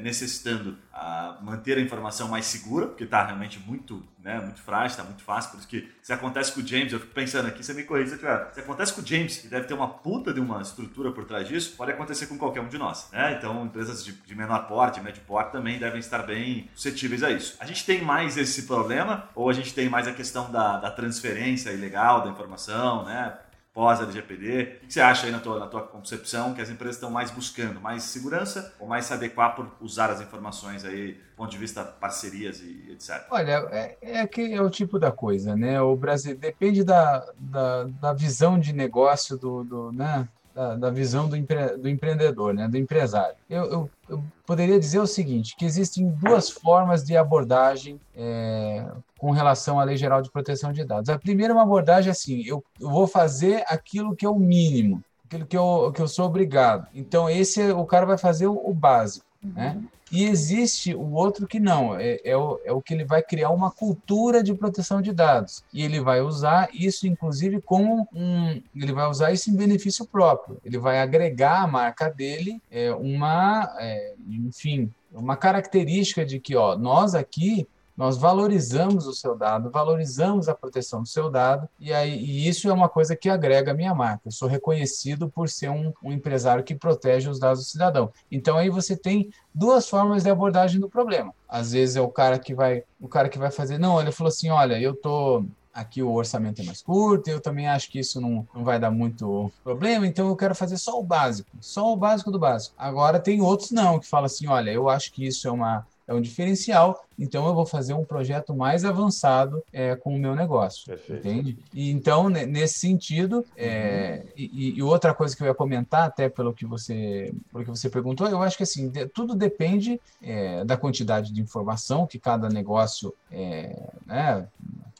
necessitando a manter a informação mais segura, porque está realmente muito, né, muito frágil, está muito fácil. Por isso que se acontece com o James, eu fico pensando aqui, você me corrija se tiver. Se acontece com o James, que deve ter uma puta de uma estrutura por trás disso, pode acontecer com qualquer um de nós. Né? Então, empresas de, de menor porte, médio porte também devem estar bem suscetíveis a isso. A gente tem mais esse problema, ou a gente tem mais a questão da, da transferência ilegal da informação, né? pós-LGPD. O que você acha aí na tua, na tua concepção que as empresas estão mais buscando? Mais segurança ou mais se adequar por usar as informações aí, do ponto de vista parcerias e etc? Olha, é, é que é o tipo da coisa, né? O Brasil depende da, da, da visão de negócio do, do né? Da, da, visão do, empre, do empreendedor, né, do empresário. Eu, eu, eu, poderia dizer o seguinte, que existem duas formas de abordagem é, com relação à Lei Geral de Proteção de Dados. A primeira é uma abordagem assim, eu, eu vou fazer aquilo que é o mínimo, aquilo que eu, que eu sou obrigado. Então, esse o cara vai fazer o, o básico. Né? E existe o outro que não, é, é, o, é o que ele vai criar uma cultura de proteção de dados. E ele vai usar isso, inclusive, como um. Ele vai usar isso em benefício próprio. Ele vai agregar à marca dele é, uma. É, enfim, uma característica de que, ó, nós aqui nós valorizamos o seu dado, valorizamos a proteção do seu dado, e, aí, e isso é uma coisa que agrega a minha marca. Eu sou reconhecido por ser um, um empresário que protege os dados do cidadão. Então aí você tem duas formas de abordagem do problema. Às vezes é o cara que vai, o cara que vai fazer, não, ele falou assim, olha, eu tô aqui o orçamento é mais curto, eu também acho que isso não, não vai dar muito problema, então eu quero fazer só o básico, só o básico do básico. Agora tem outros não, que falam assim, olha, eu acho que isso é uma é um diferencial, então eu vou fazer um projeto mais avançado é, com o meu negócio, Perfeito. entende? E então, nesse sentido, é, uhum. e, e, outra coisa que eu ia comentar, até pelo que você, pelo que você perguntou, eu acho que assim, de, tudo depende é, da quantidade de informação que cada negócio é, né,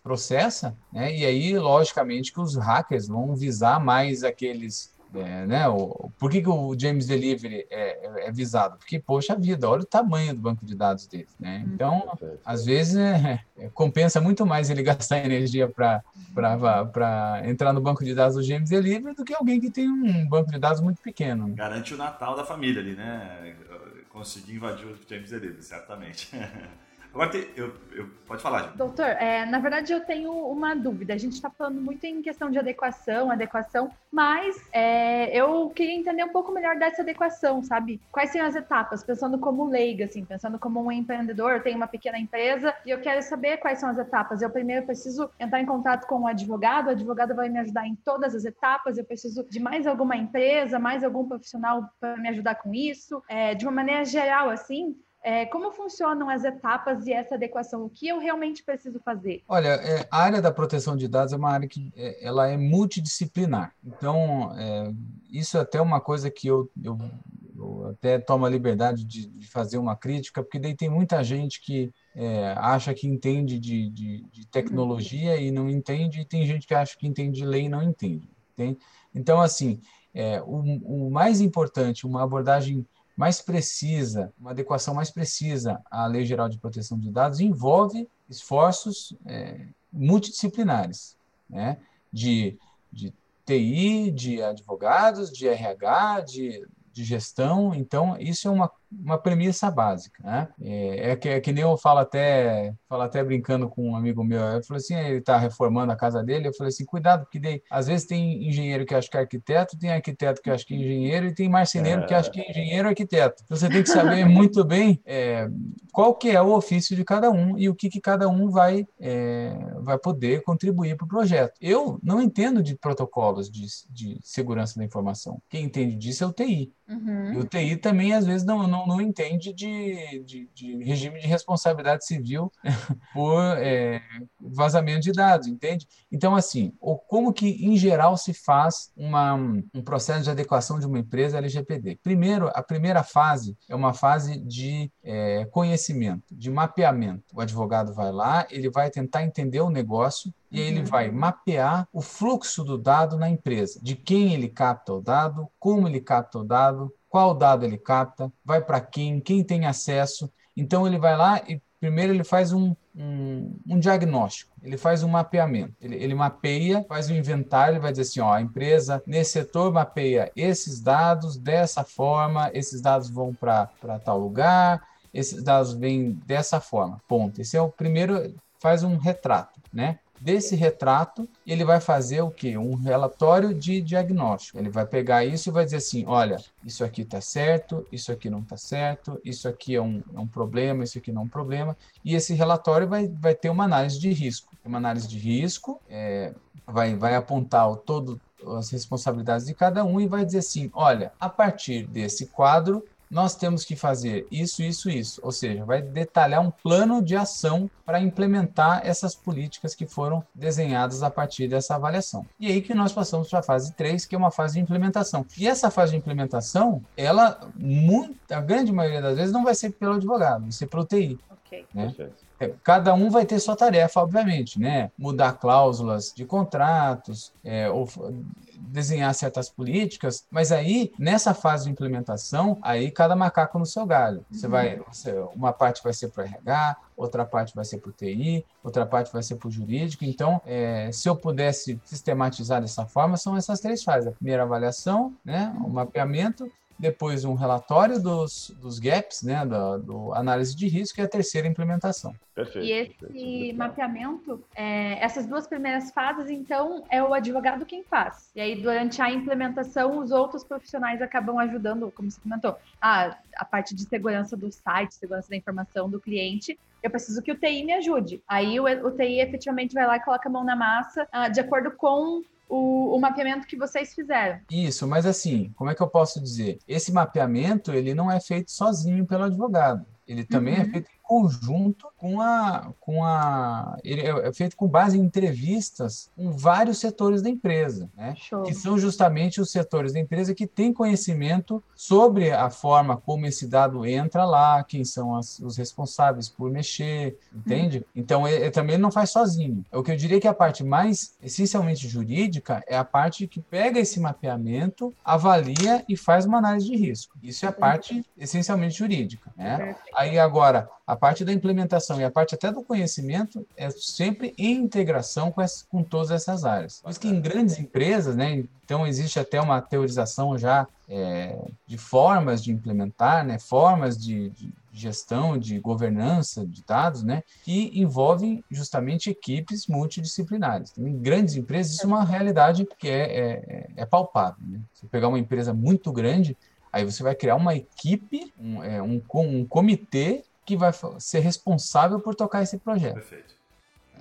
processa, né? e aí, logicamente, que os hackers vão visar mais aqueles é, né? O, por que, que o James Delivery é, é, é, visado? Porque, poxa vida, olha o tamanho do banco de dados dele. Né? Uhum. Então, às vezes, é, é, compensa muito mais ele gastar energia para entrar no banco de dados do James Delivery do que alguém que tem um banco de dados muito pequeno. Garante o Natal da família ali, né? Conseguir invadir o James Delivery, certamente. Agora, tem, eu, eu, pode falar, gente. Doutor, é, na verdade eu tenho uma dúvida. A gente está falando muito em questão de adequação, adequação, mas é, eu queria entender um pouco melhor dessa adequação, sabe? Quais são as etapas? Pensando como leiga, assim, pensando como um empreendedor, eu tenho uma pequena empresa e eu quero saber quais são as etapas. Eu primeiro preciso entrar em contato com o um advogado, o advogado vai me ajudar em todas as etapas, eu preciso de mais alguma empresa, mais algum profissional para me ajudar com isso. É, de uma maneira geral, assim, é, como funcionam as etapas e essa adequação? O que eu realmente preciso fazer? Olha, é, a área da proteção de dados é uma área que é, ela é multidisciplinar. Então, é, isso é até uma coisa que eu, eu, eu até tomo a liberdade de, de, fazer uma crítica, porque daí tem muita gente que é, acha que entende de, de, de tecnologia e não entende, e tem gente que acha que entende de lei e não entende. Tem? Então, assim, é, o, o mais importante, uma abordagem mais precisa, uma adequação mais precisa à Lei Geral de Proteção de Dados envolve esforços é, multidisciplinares, né? de, de TI, de advogados, de RH, de, de gestão. Então, isso é uma, uma premissa básica. Né? É, é, que, é que nem eu falo até, falo até brincando com um amigo meu. Eu falei assim: ele está reformando a casa dele. Eu falei assim: cuidado, porque daí, às vezes tem engenheiro que acha que é arquiteto, tem arquiteto que acha que é engenheiro e tem marceneiro é. que acha que é engenheiro arquiteto. Então, você tem que saber muito bem é, qual que é o ofício de cada um e o que, que cada um vai, é, vai poder contribuir para o projeto. Eu não entendo de protocolos de, de segurança da informação. Quem entende disso é o TI. Uhum. E o TI também, às vezes, não, não, não entende de, de, de regime de responsabilidade civil por é, vazamento de dados, entende? Então, assim, o, como que, em geral, se faz uma, um processo de adequação de uma empresa LGPD? Primeiro, a primeira fase é uma fase de é, conhecimento, de mapeamento. O advogado vai lá, ele vai tentar entender o negócio, e ele uhum. vai mapear o fluxo do dado na empresa, de quem ele capta o dado, como ele capta o dado, qual dado ele capta, vai para quem, quem tem acesso. Então ele vai lá e primeiro ele faz um, um, um diagnóstico, ele faz um mapeamento, ele, ele, mapeia, faz um inventário, ele vai dizer assim, ó, a empresa nesse setor mapeia esses dados dessa forma, esses dados vão para tal lugar, esses dados vêm dessa forma, ponto. Esse é o primeiro, faz um retrato, né? Desse retrato, ele vai fazer o quê? Um relatório de diagnóstico. Ele vai pegar isso e vai dizer assim: olha, isso aqui está certo, isso aqui não está certo, isso aqui é um, é um problema, isso aqui não é um problema. E esse relatório vai, vai ter uma análise de risco. Uma análise de risco é, vai, vai apontar o todo as responsabilidades de cada um e vai dizer assim: olha, a partir desse quadro, nós temos que fazer isso, isso, isso. Ou seja, vai detalhar um plano de ação para implementar essas políticas que foram desenhadas a partir dessa avaliação. E aí que nós passamos para a fase 3, que é uma fase de implementação. E essa fase de implementação, ela, muito, a grande maioria das vezes, não vai ser pelo advogado, vai ser pelo TI. Okay. Né? É, cada um vai ter sua tarefa, obviamente, né? Mudar cláusulas de contratos, é, ou desenhar certas políticas, mas aí, nessa fase de implementação, aí cada macaco no seu galho. Você vai, uhum. uma parte vai ser para o RH, outra parte vai ser para o TI, outra parte vai ser para o jurídico. Então, é, se eu pudesse sistematizar dessa forma, são essas três fases. A primeira avaliação, né, o mapeamento, depois um relatório dos, dos gaps, né, da do análise de risco e a terceira implementação. Perfeito. E esse perfeito. mapeamento, é, essas duas primeiras fases, então, é o advogado quem faz. E aí, durante a implementação, os outros profissionais acabam ajudando, como você comentou, a, a parte de segurança do site, segurança da informação do cliente. Eu preciso que o TI me ajude. Aí o, o TI efetivamente vai lá e coloca a mão na massa, uh, de acordo com o, o, mapeamento que vocês fizeram. Isso, mas assim, como é que eu posso dizer? Esse mapeamento ele não é feito sozinho pelo advogado. Ele também é uhum. é feito conjunto com a, com a. Ele é, é feito com base em entrevistas com vários setores da empresa, né? Que são justamente os setores da empresa que têm conhecimento sobre a forma como esse dado entra lá, quem são as, os responsáveis por mexer, entende? Uhum. Então, ele, ele também não faz sozinho. O que eu diria que a parte mais essencialmente jurídica é a parte que pega esse mapeamento, avalia e faz uma análise de risco. Isso é a parte essencialmente jurídica, né? Aí agora a parte da implementação e a parte até do conhecimento é sempre em integração com, essa, com todas essas áreas. Isso que em grandes empresas, né, então existe até uma teorização já é, de formas de implementar, né, formas de, de gestão, de governança de dados, né, que envolvem justamente equipes multidisciplinares. Em grandes empresas, isso é uma realidade que é, é, é palpável. Né? Se pegar uma empresa muito grande, aí você vai criar uma equipe, um, é, um, um comitê que vai ser responsável por tocar esse projeto. Perfeito.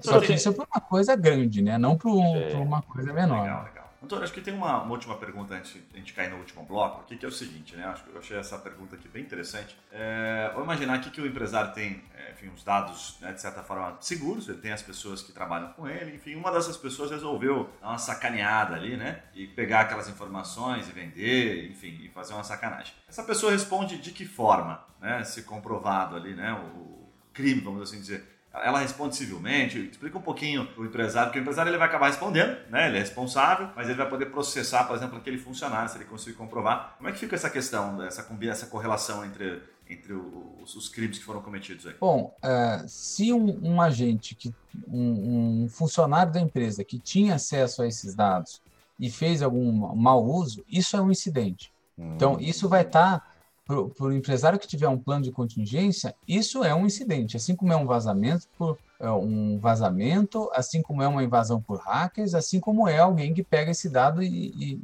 Só que isso é para uma coisa grande, né? Não para um, uma coisa menor. Legal, legal. Antônio, acho que tem uma, uma, última pergunta antes de a gente cair no último bloco aqui, que é o seguinte, né? Acho que eu achei essa pergunta aqui bem interessante. É, vou imaginar aqui que o empresário tem, é, enfim, os dados, né, de certa forma, seguros, ele tem as pessoas que trabalham com ele, enfim, uma dessas pessoas resolveu dar uma sacaneada ali, né? E pegar aquelas informações e vender, enfim, e fazer uma sacanagem. Essa pessoa responde de que forma, né? Se comprovado ali, né? O crime, vamos assim dizer ela responde civilmente. Explica um pouquinho o empresário, porque o empresário ele vai acabar respondendo, né? Ele é responsável, mas ele vai poder processar, por exemplo, aquele funcionário, se ele conseguir comprovar. Como é que fica essa questão, essa, essa correlação entre, entre os, os crimes que foram cometidos aí? Bom, uh, se um, um, agente, que, um, um funcionário da empresa que tinha acesso a esses dados e fez algum mau uso, isso é um incidente. Hum. Então, isso vai estar. Tá para o empresário que tiver um plano de contingência, isso é um incidente, assim como é um vazamento por é um vazamento, assim como é uma invasão por hackers, assim como é alguém que pega esse dado e, e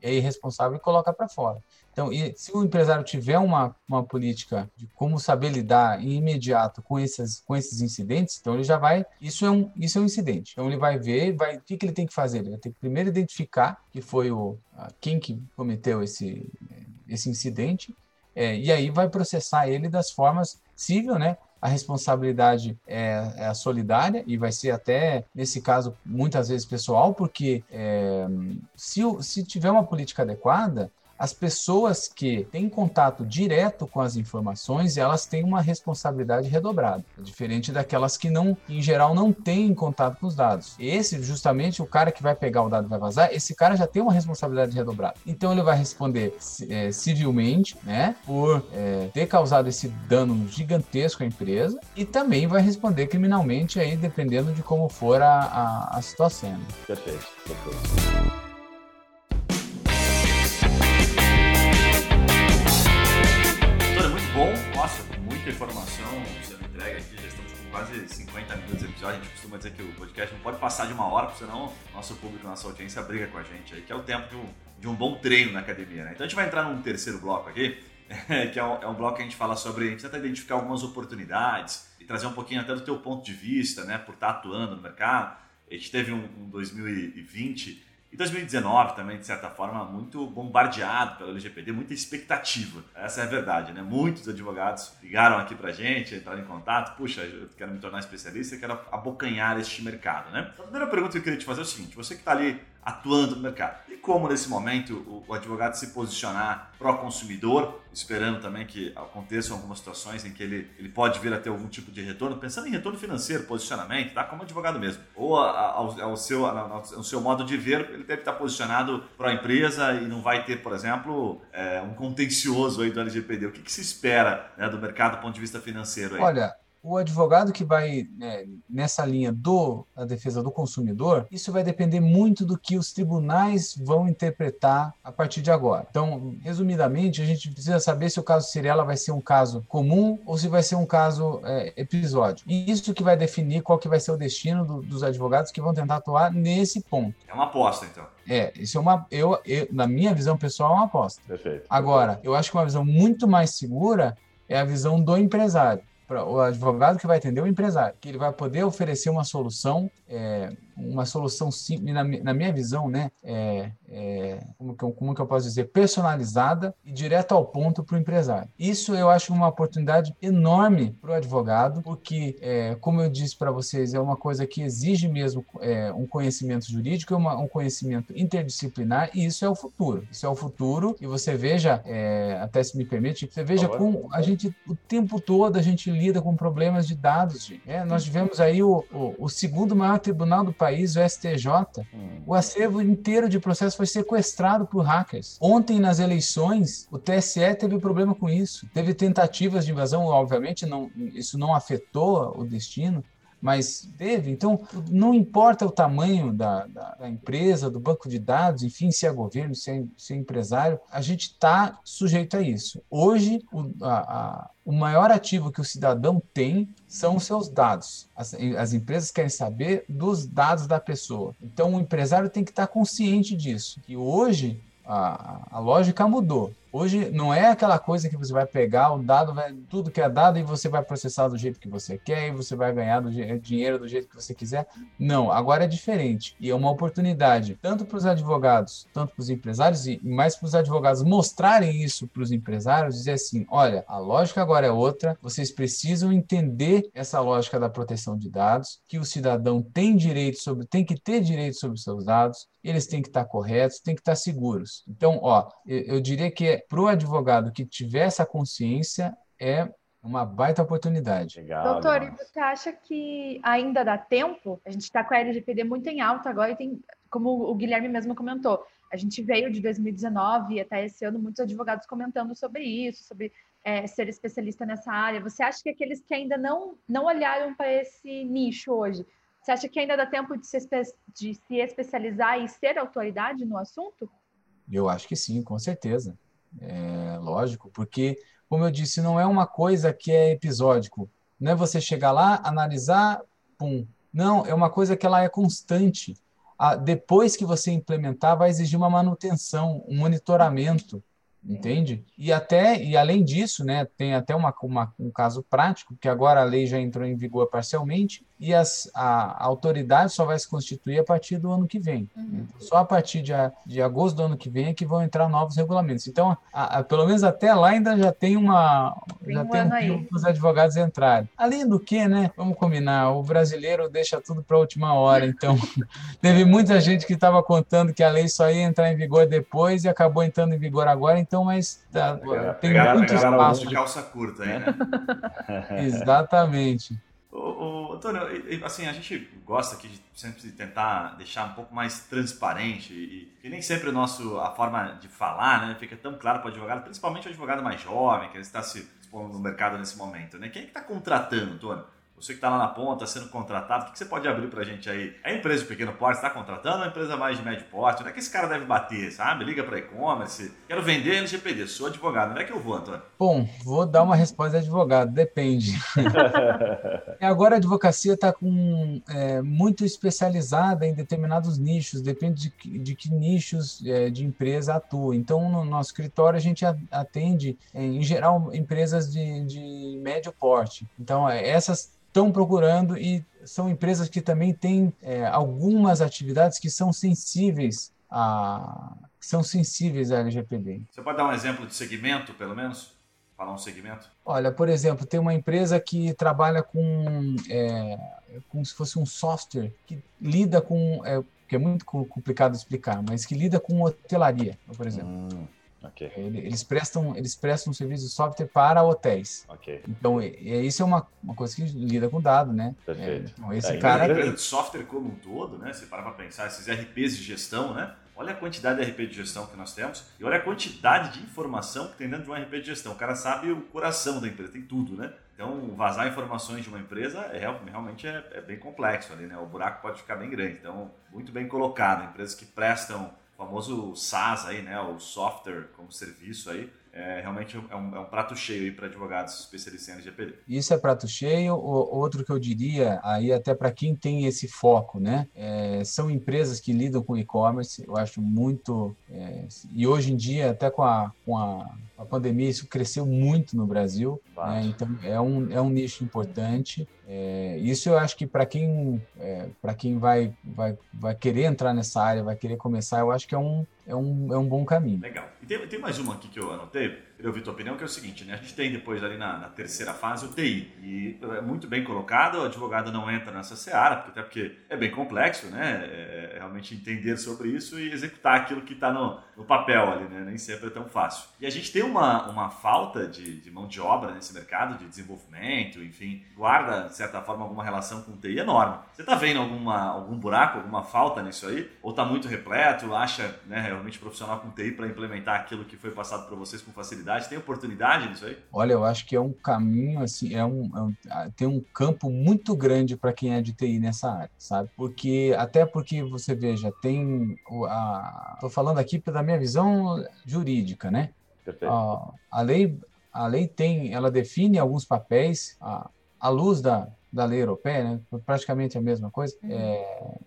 é irresponsável e coloca para fora. Então, e, se o empresário tiver uma, uma política de como saber lidar em imediato com esses, com esses incidentes, então ele já vai. Isso é um, isso é um incidente. Então ele vai ver, vai, o que, que ele tem que fazer? Ele vai ter que primeiro identificar que foi o quem que cometeu esse, esse incidente, é, e aí vai processar ele das formas civil, né? A responsabilidade é, é, solidária e vai ser até, nesse caso, muitas vezes pessoal, porque é, se, se tiver uma política adequada, as pessoas que têm contato direto com as informações, elas têm uma responsabilidade redobrada, diferente daquelas que não, em geral, não têm contato com os dados. Esse, justamente, o cara que vai pegar o dado e vai vazar, esse cara já tem uma responsabilidade redobrada. Então ele vai responder é, civilmente, né, por é, ter causado esse dano gigantesco à empresa e também vai responder criminalmente aí, dependendo de como for a, a, a situação. Perfeito, perfeito. Informação sendo entregue aqui, já estamos com quase 50 minutos de episódio, a gente costuma dizer que o podcast não pode passar de uma hora, porque senão nosso público, nossa audiência briga com a gente aí, que é o tempo de um, de um bom treino na academia, né? Então a gente vai entrar num terceiro bloco aqui, que é um, é um bloco que a gente fala sobre, a gente tenta identificar algumas oportunidades e trazer um pouquinho até do teu ponto de vista, né, por estar atuando no mercado. A gente teve um, um 2020 e 2019 também, de certa forma, muito bombardeado pela LGPD, muita expectativa. Essa é a verdade, né? Muitos advogados ligaram aqui pra gente, entraram em contato. Puxa, eu quero me tornar especialista, eu quero abocanhar este mercado, né? A primeira pergunta que eu queria te fazer é o seguinte: você que está ali atuando no mercado. E como nesse momento o, advogado se posicionar pró-consumidor, esperando também que aconteçam algumas situações em que ele, ele pode vir a ter algum tipo de retorno, pensando em retorno financeiro, posicionamento, tá? como advogado mesmo. Ou ao, ao seu, ao, seu modo de ver, ele deve estar posicionado para a empresa e não vai ter, por exemplo, é, um contencioso aí do LGPD. O que, que se espera né, do mercado do ponto de vista financeiro? Aí? Olha, o advogado que vai né, nessa linha do a defesa do consumidor, isso vai depender muito do que os tribunais vão interpretar a partir de agora. Então, resumidamente, a gente precisa saber se o caso Cirela vai ser um caso comum ou se vai ser um caso é, episódio. E isso que vai definir qual que vai ser o destino do, dos advogados que vão tentar atuar nesse ponto. É uma aposta, então. É, isso é uma. Eu, eu, na minha visão pessoal, é uma aposta. Perfeito. Agora, eu acho que uma visão muito mais segura é a visão do empresário para o advogado que vai atender o empresário, que ele vai poder oferecer uma solução é, uma solução simples, na, na, minha visão, né, é, é, como, que eu, como que eu posso dizer, personalizada e direto ao ponto para o empresário. Isso eu acho uma oportunidade enorme para o advogado, porque, é, como eu disse para vocês, é uma coisa que exige mesmo é, um conhecimento jurídico, uma, um conhecimento interdisciplinar, e isso é o futuro. Isso é o futuro, e você veja, é, até se me permite, você veja como a gente, o tempo todo, a gente lida com problemas de dados. É, nós tivemos aí o, o, o segundo maior tribunal do país país, o STJ, hum. o acervo inteiro de processo foi sequestrado por hackers. Ontem, nas eleições, o TSE teve problema com isso. Teve tentativas de invasão, obviamente, não, isso não afetou o destino, mas teve. Então, não importa o tamanho da, da, da, empresa, do banco de dados, enfim, se é governo, se é, se é empresário, a gente está sujeito a isso. Hoje, o, a, a, o maior ativo que o cidadão tem são os seus dados. As, as empresas querem saber dos dados da pessoa. Então, o empresário tem que estar tá consciente disso. Que hoje a, a lógica mudou. Hoje não é aquela coisa que você vai pegar o dado, vai, tudo que é dado e você vai processar do jeito que você quer e você vai ganhar do, dinheiro do jeito que você quiser. Não, agora é diferente e é uma oportunidade tanto para os advogados, tanto para os empresários e mais para os advogados mostrarem isso para os empresários, dizer assim, olha, a lógica agora é outra, vocês precisam entender essa lógica da proteção de dados, que o cidadão tem direito sobre, tem que ter direito sobre os seus dados, eles têm que estar corretos, têm que estar seguros. Então, ó, eu, eu diria que para o advogado que tiver essa consciência, é uma baita oportunidade. Legal, Doutor, e você acha que ainda dá tempo? A gente está com a LGPD muito em alta agora e tem, como o Guilherme mesmo comentou, a gente veio de 2019 e até esse ano muitos advogados comentando sobre isso, sobre é, ser especialista nessa área. Você acha que aqueles que ainda não, não olharam para esse nicho hoje, você acha que ainda dá tempo de se, de se especializar e ser autoridade no assunto? Eu acho que sim, com certeza. É, lógico, porque, como eu disse, não é uma coisa que é episódico. Não é você chegar lá, analisar, pum. Não, é uma coisa que ela é constante. depois que você implementar, vai exigir uma manutenção, um monitoramento entende? E até e além disso, né, tem até uma, uma, um caso prático que agora a lei já entrou em vigor parcialmente e as, a, a autoridade só vai se constituir a partir do ano que vem. Uhum. Só a partir de, de agosto do ano que vem é que vão entrar novos regulamentos. Então, a, a, pelo menos até lá ainda já tem uma tem já um tem um tempo para os advogados entrarem. Além do que, né, vamos combinar, o brasileiro deixa tudo para a última hora. Então, teve muita gente que estava contando que a lei só ia entrar em vigor depois e acabou entrando em vigor agora então, mas tá, tem pegar, muito pegar espaço. de calça curta aí, né? Exatamente. Ô, ô, Antônio, assim, a gente gosta aqui de sempre tentar deixar um pouco mais transparente e, e nem sempre o nosso, a forma de falar né, fica tão claro para o advogado, principalmente o advogado mais jovem, que está se expondo no mercado nesse momento. Né? Quem é que está contratando, Antônio? Você que está lá na ponta, sendo contratado, o que você pode abrir para a gente aí? É empresa de pequeno porte, está contratando ou é empresa mais de médio porte? Onde é que esse cara deve bater, sabe? Liga para e-commerce, quero vender LGPD, sou advogado, onde é que eu vou, Antônio? Bom, vou dar uma resposta de advogado, depende. Agora a advocacia está é, muito especializada em determinados nichos, depende de, de que nichos é, de empresa atua. Então, no nosso escritório, a gente atende, é, em geral, empresas de, de médio porte. Então, é, essas estão procurando e são empresas que também têm é, algumas atividades que são sensíveis a são sensíveis à LGPD. Você pode dar um exemplo de segmento, pelo menos? Falar um segmento? Olha, por exemplo, tem uma empresa que trabalha com é, como se fosse um software que lida com é, que é muito complicado explicar, mas que lida com hotelaria, por exemplo. Hum. Okay. Eles prestam eles prestam um serviço de software para hotéis. Okay. Então, e, isso é uma, uma coisa que lida com dado, né? Perfeito. É, então, esse é, cara... de software como um todo, né? Você para para pensar, esses RPs de gestão, né? Olha a quantidade de RP de gestão que nós temos e olha a quantidade de informação que tem dentro de um RP de gestão. O cara sabe o coração da empresa, tem tudo, né? Então, vazar informações de uma empresa é, realmente é, é bem complexo ali, né? O buraco pode ficar bem grande. Então, muito bem colocado. Empresas que prestam famoso SaaS aí, né, o software como serviço aí, é, realmente é um, é um prato cheio para advogados especialistas em LGPD. Isso é prato cheio. O, outro que eu diria, aí até para quem tem esse foco, né? É, são empresas que lidam com e-commerce, eu acho muito. É, e hoje em dia, até com a, com a, a pandemia, isso cresceu muito no Brasil. Né? Então, é um, é um nicho importante. É, isso eu acho que para quem, é, para quem vai, vai, vai querer entrar nessa área, vai querer começar, eu acho que é um, é um, é um bom caminho. Legal. E tem, tem mais uma aqui que eu anotei, eu ouvi tua opinião, que é o seguinte, né? A gente tem depois ali na, na, terceira fase o TI. E é muito bem colocado, o advogado não entra nessa seara, porque, até porque é bem complexo, né? É, é realmente entender sobre isso e executar aquilo que está no, no, papel ali, né? Nem sempre é tão fácil. E a gente tem uma, uma falta de, de mão de obra nesse mercado, de desenvolvimento, enfim, guarda, de certa forma, alguma relação com o TI enorme. Você está vendo alguma, algum buraco, alguma falta nisso aí? Ou está muito repleto, acha né, realmente profissional com TI para implementar aquilo que foi passado para vocês com facilidade? Tem oportunidade nisso aí? Olha, eu acho que é um caminho, assim, é um, é um tem um campo muito grande para quem é de TI nessa área, sabe? Porque, até porque você veja, tem. A, tô falando aqui da minha visão jurídica, né? Perfeito. A, a lei, a lei tem, ela define alguns papéis, a, à luz da, da lei europeia, né? praticamente a mesma coisa. Uhum. É,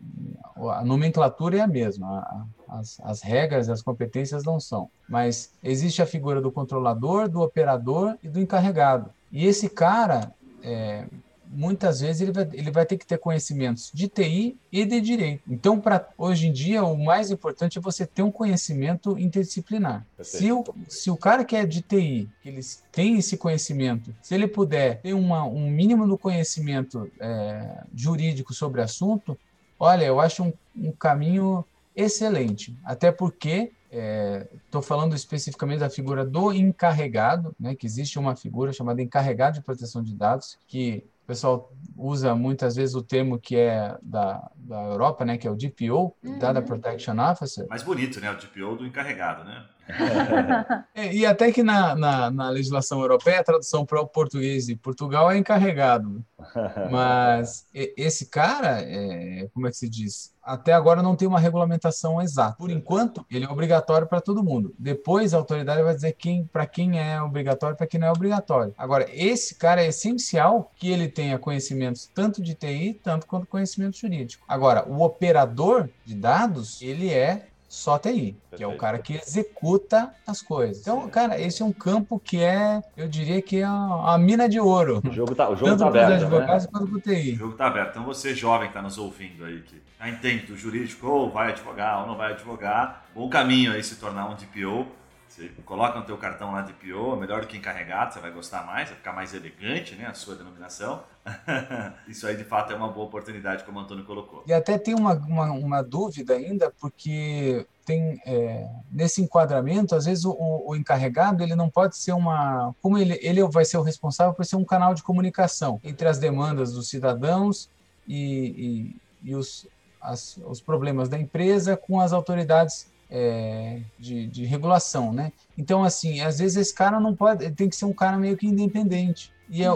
a nomenclatura é a mesma, as, as regras, as competências não são. Mas existe a figura do controlador, do operador e do encarregado. E esse cara, é, muitas vezes ele vai, ele vai ter que ter conhecimentos de TI e de direito. Então, para hoje em dia, o mais importante é você ter um conhecimento interdisciplinar. Se o, se o cara que é de TI, que eles têm esse conhecimento, se ele puder ter uma, um mínimo do conhecimento é, jurídico sobre o assunto, olha, eu acho um, um caminho excelente. Até porque estou é, falando especificamente da figura do encarregado, né, que existe uma figura chamada encarregado de proteção de dados, que o pessoal usa muitas vezes o termo que é da, da Europa, né, que é o DPO, uhum. Data Protection Officer. Mais bonito, né, o DPO do encarregado, né? é, e até que na, na, na, legislação europeia, a tradução para o português de Portugal é encarregado. Mas esse cara, é, como é que se diz? Até agora não tem uma regulamentação exata. Por enquanto, ele é obrigatório para todo mundo. Depois a autoridade vai dizer quem, para quem é obrigatório e para quem não é obrigatório. Agora, esse cara é essencial que ele tenha conhecimentos tanto de TI, tanto quanto conhecimento jurídico. Agora, o operador de dados, ele é só TI, Perfeito. que é o cara que executa as coisas. Então, cara, esse é um campo que é, eu diria que é a, mina de ouro. O jogo tá, o jogo Tanto tá aberto, advogados né? quanto pro TI. O jogo tá aberto. Então, você jovem que tá nos ouvindo aí, que tá entende do jurídico, ou vai advogar ou não vai advogar, bom caminho aí se tornar um DPO você coloca no teu cartão lá de PO, melhor do que encarregado, você vai gostar mais, vai ficar mais elegante, né, a sua denominação. Isso aí, de fato, é uma boa oportunidade, como o Antônio colocou. E até tem uma, uma, uma dúvida ainda, porque tem é, nesse enquadramento, às vezes o, o, encarregado ele não pode ser uma, como ele, ele vai ser o responsável por ser um canal de comunicação entre as demandas dos cidadãos e, e, e os, as, os problemas da empresa com as autoridades é, de, de, regulação, né? Então, assim, às vezes esse cara não pode, tem que ser um cara meio que independente. E é,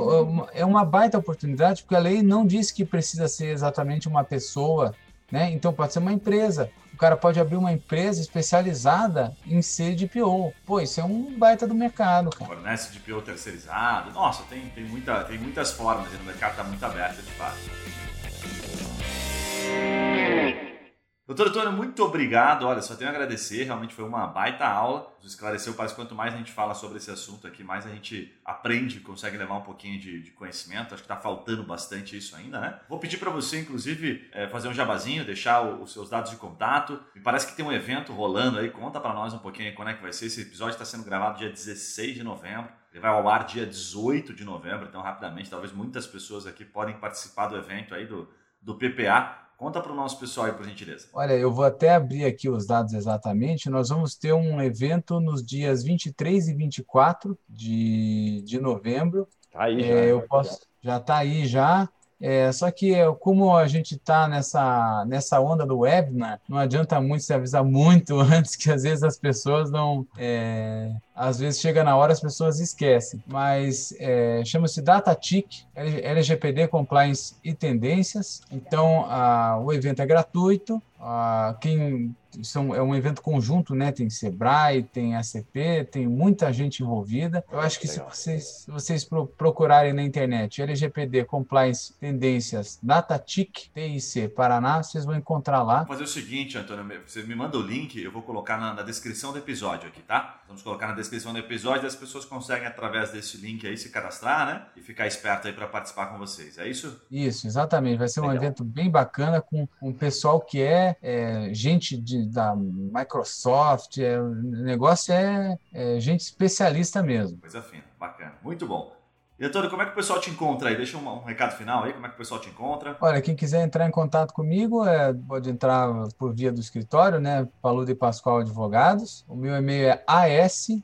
é, uma baita oportunidade, porque a lei não diz que precisa ser exatamente uma pessoa, né? Então pode ser uma empresa. O cara pode abrir uma empresa especializada em ser de PO. Pô, isso é um baita do mercado, cara. Fornece de PO terceirizado. Nossa, tem, tem, muita, tem muitas formas, e o mercado está muito aberto, de fato. Doutor Antônio, muito obrigado. Olha, só tenho a agradecer. Realmente foi uma baita aula. Nos esclareceu, parece quanto mais a gente fala sobre esse assunto aqui, mais a gente aprende, consegue levar um pouquinho de, de conhecimento. Acho que está faltando bastante isso ainda, né? Vou pedir para você, inclusive, é, fazer um jabazinho, deixar o, os seus dados de contato. Me parece que tem um evento rolando aí. Conta para nós um pouquinho quando é que vai ser. Esse episódio está sendo gravado dia 16 de novembro. Ele vai ao ar dia 18 de novembro, então rapidamente, talvez muitas pessoas aqui podem participar do evento aí do, do PPA. Conta para o nosso pessoal aí, por gentileza. Olha, eu vou até abrir aqui os dados exatamente. Nós vamos ter um evento nos dias 23 e 24 de, de novembro. Tá aí já. É, eu posso, já está aí já. É, só que como a gente está nessa, nessa onda do webinar, não adianta muito se avisar muito antes, que às vezes as pessoas não. É, às vezes chega na hora as pessoas esquecem. Mas é, chama-se DataTIC, LGPD Compliance e Tendências. Então a, o evento é gratuito. A, quem são, é um evento conjunto, né? Tem Sebrae, tem ACP, tem muita gente envolvida. Eu acho que se vocês, vocês procurarem na internet LGPD Compliance Tendências DataTIC TIC Paraná, vocês vão encontrar lá. Vou fazer o seguinte, Antônio, você me manda o link, eu vou colocar na, na descrição do episódio aqui, tá? Vamos colocar na descrição do episódio e as pessoas conseguem, através desse link aí, se cadastrar, né? E ficar esperto aí para participar com vocês. É isso? Isso, exatamente. Vai ser Legal. um evento bem bacana com um pessoal que é, é gente de da Microsoft, é, o negócio é, é, gente especialista mesmo. Coisa fina, bacana, muito bom. E Antônio, como é que o pessoal te encontra aí? Deixa um, um, recado final aí, como é que o pessoal te encontra? Olha, quem quiser entrar em contato comigo, é, pode entrar por via do escritório, né? Paludo e Pascoal Advogados. O meu e-mail é as@ppalo.com.br.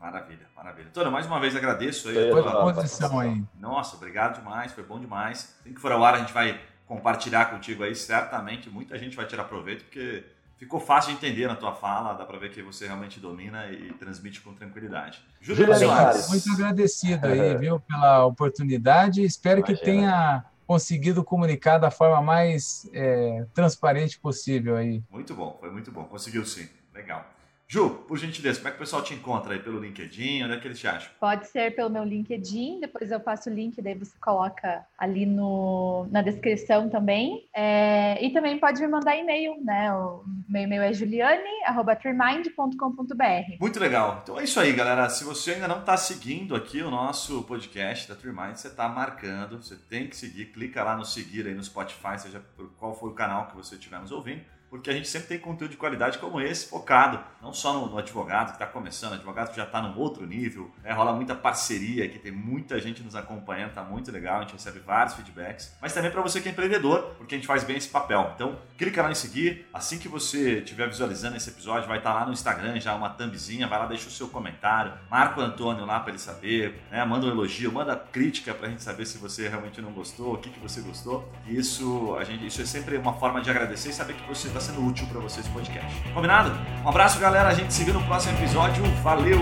Maravilha. Maravilha. Antônio, mais uma vez agradeço aí. Foi à disposição aí. Nossa, obrigado demais, foi bom demais. Assim que for ao ar, a gente vai compartilhar contigo aí, certamente muita gente vai tirar proveito, porque ficou fácil de entender na tua fala, dá para ver que você realmente domina e transmite com tranquilidade. Júlio Soares. Muito agradecido aí, viu, pela oportunidade. Espero Imagina. que tenha conseguido comunicar da forma mais é, transparente possível aí. Muito bom, foi muito bom. Conseguiu sim. Legal. Ju, por gentileza, como é que o pessoal te encontra aí pelo LinkedIn? Onde é que eles te acham? Pode ser pelo meu LinkedIn, depois eu passo o link, daí você coloca ali no, na descrição também. É, e também pode me mandar e-mail, né? O meu e-mail é juliane.trimind.com.br. Muito legal. Então é isso aí, galera. Se você ainda não está seguindo aqui o nosso podcast da Trimind, você está marcando, você tem que seguir. Clica lá no seguir aí no Spotify, seja por qual for o canal que você estiver nos ouvindo porque a gente sempre tem conteúdo de qualidade como esse, focado não só no, no advogado que está começando, advogado que já está num outro nível, né? rola muita parceria aqui, tem muita gente nos acompanhando, tá muito legal, a gente recebe vários feedbacks, mas também para você que é empreendedor, porque a gente faz bem esse papel. Então, clica lá em seguir, assim que você estiver visualizando esse episódio, vai estar tá lá no Instagram já uma thumbzinha, vai lá, deixa o seu comentário, marca o Antônio lá para ele saber, né? manda um elogio, manda crítica para a gente saber se você realmente não gostou, o que, que você gostou. Isso, a gente, isso é sempre uma forma de agradecer e saber que você está está sendo útil para vocês o podcast. Combinado? Um abraço, galera. A gente se vê no próximo episódio. Valeu!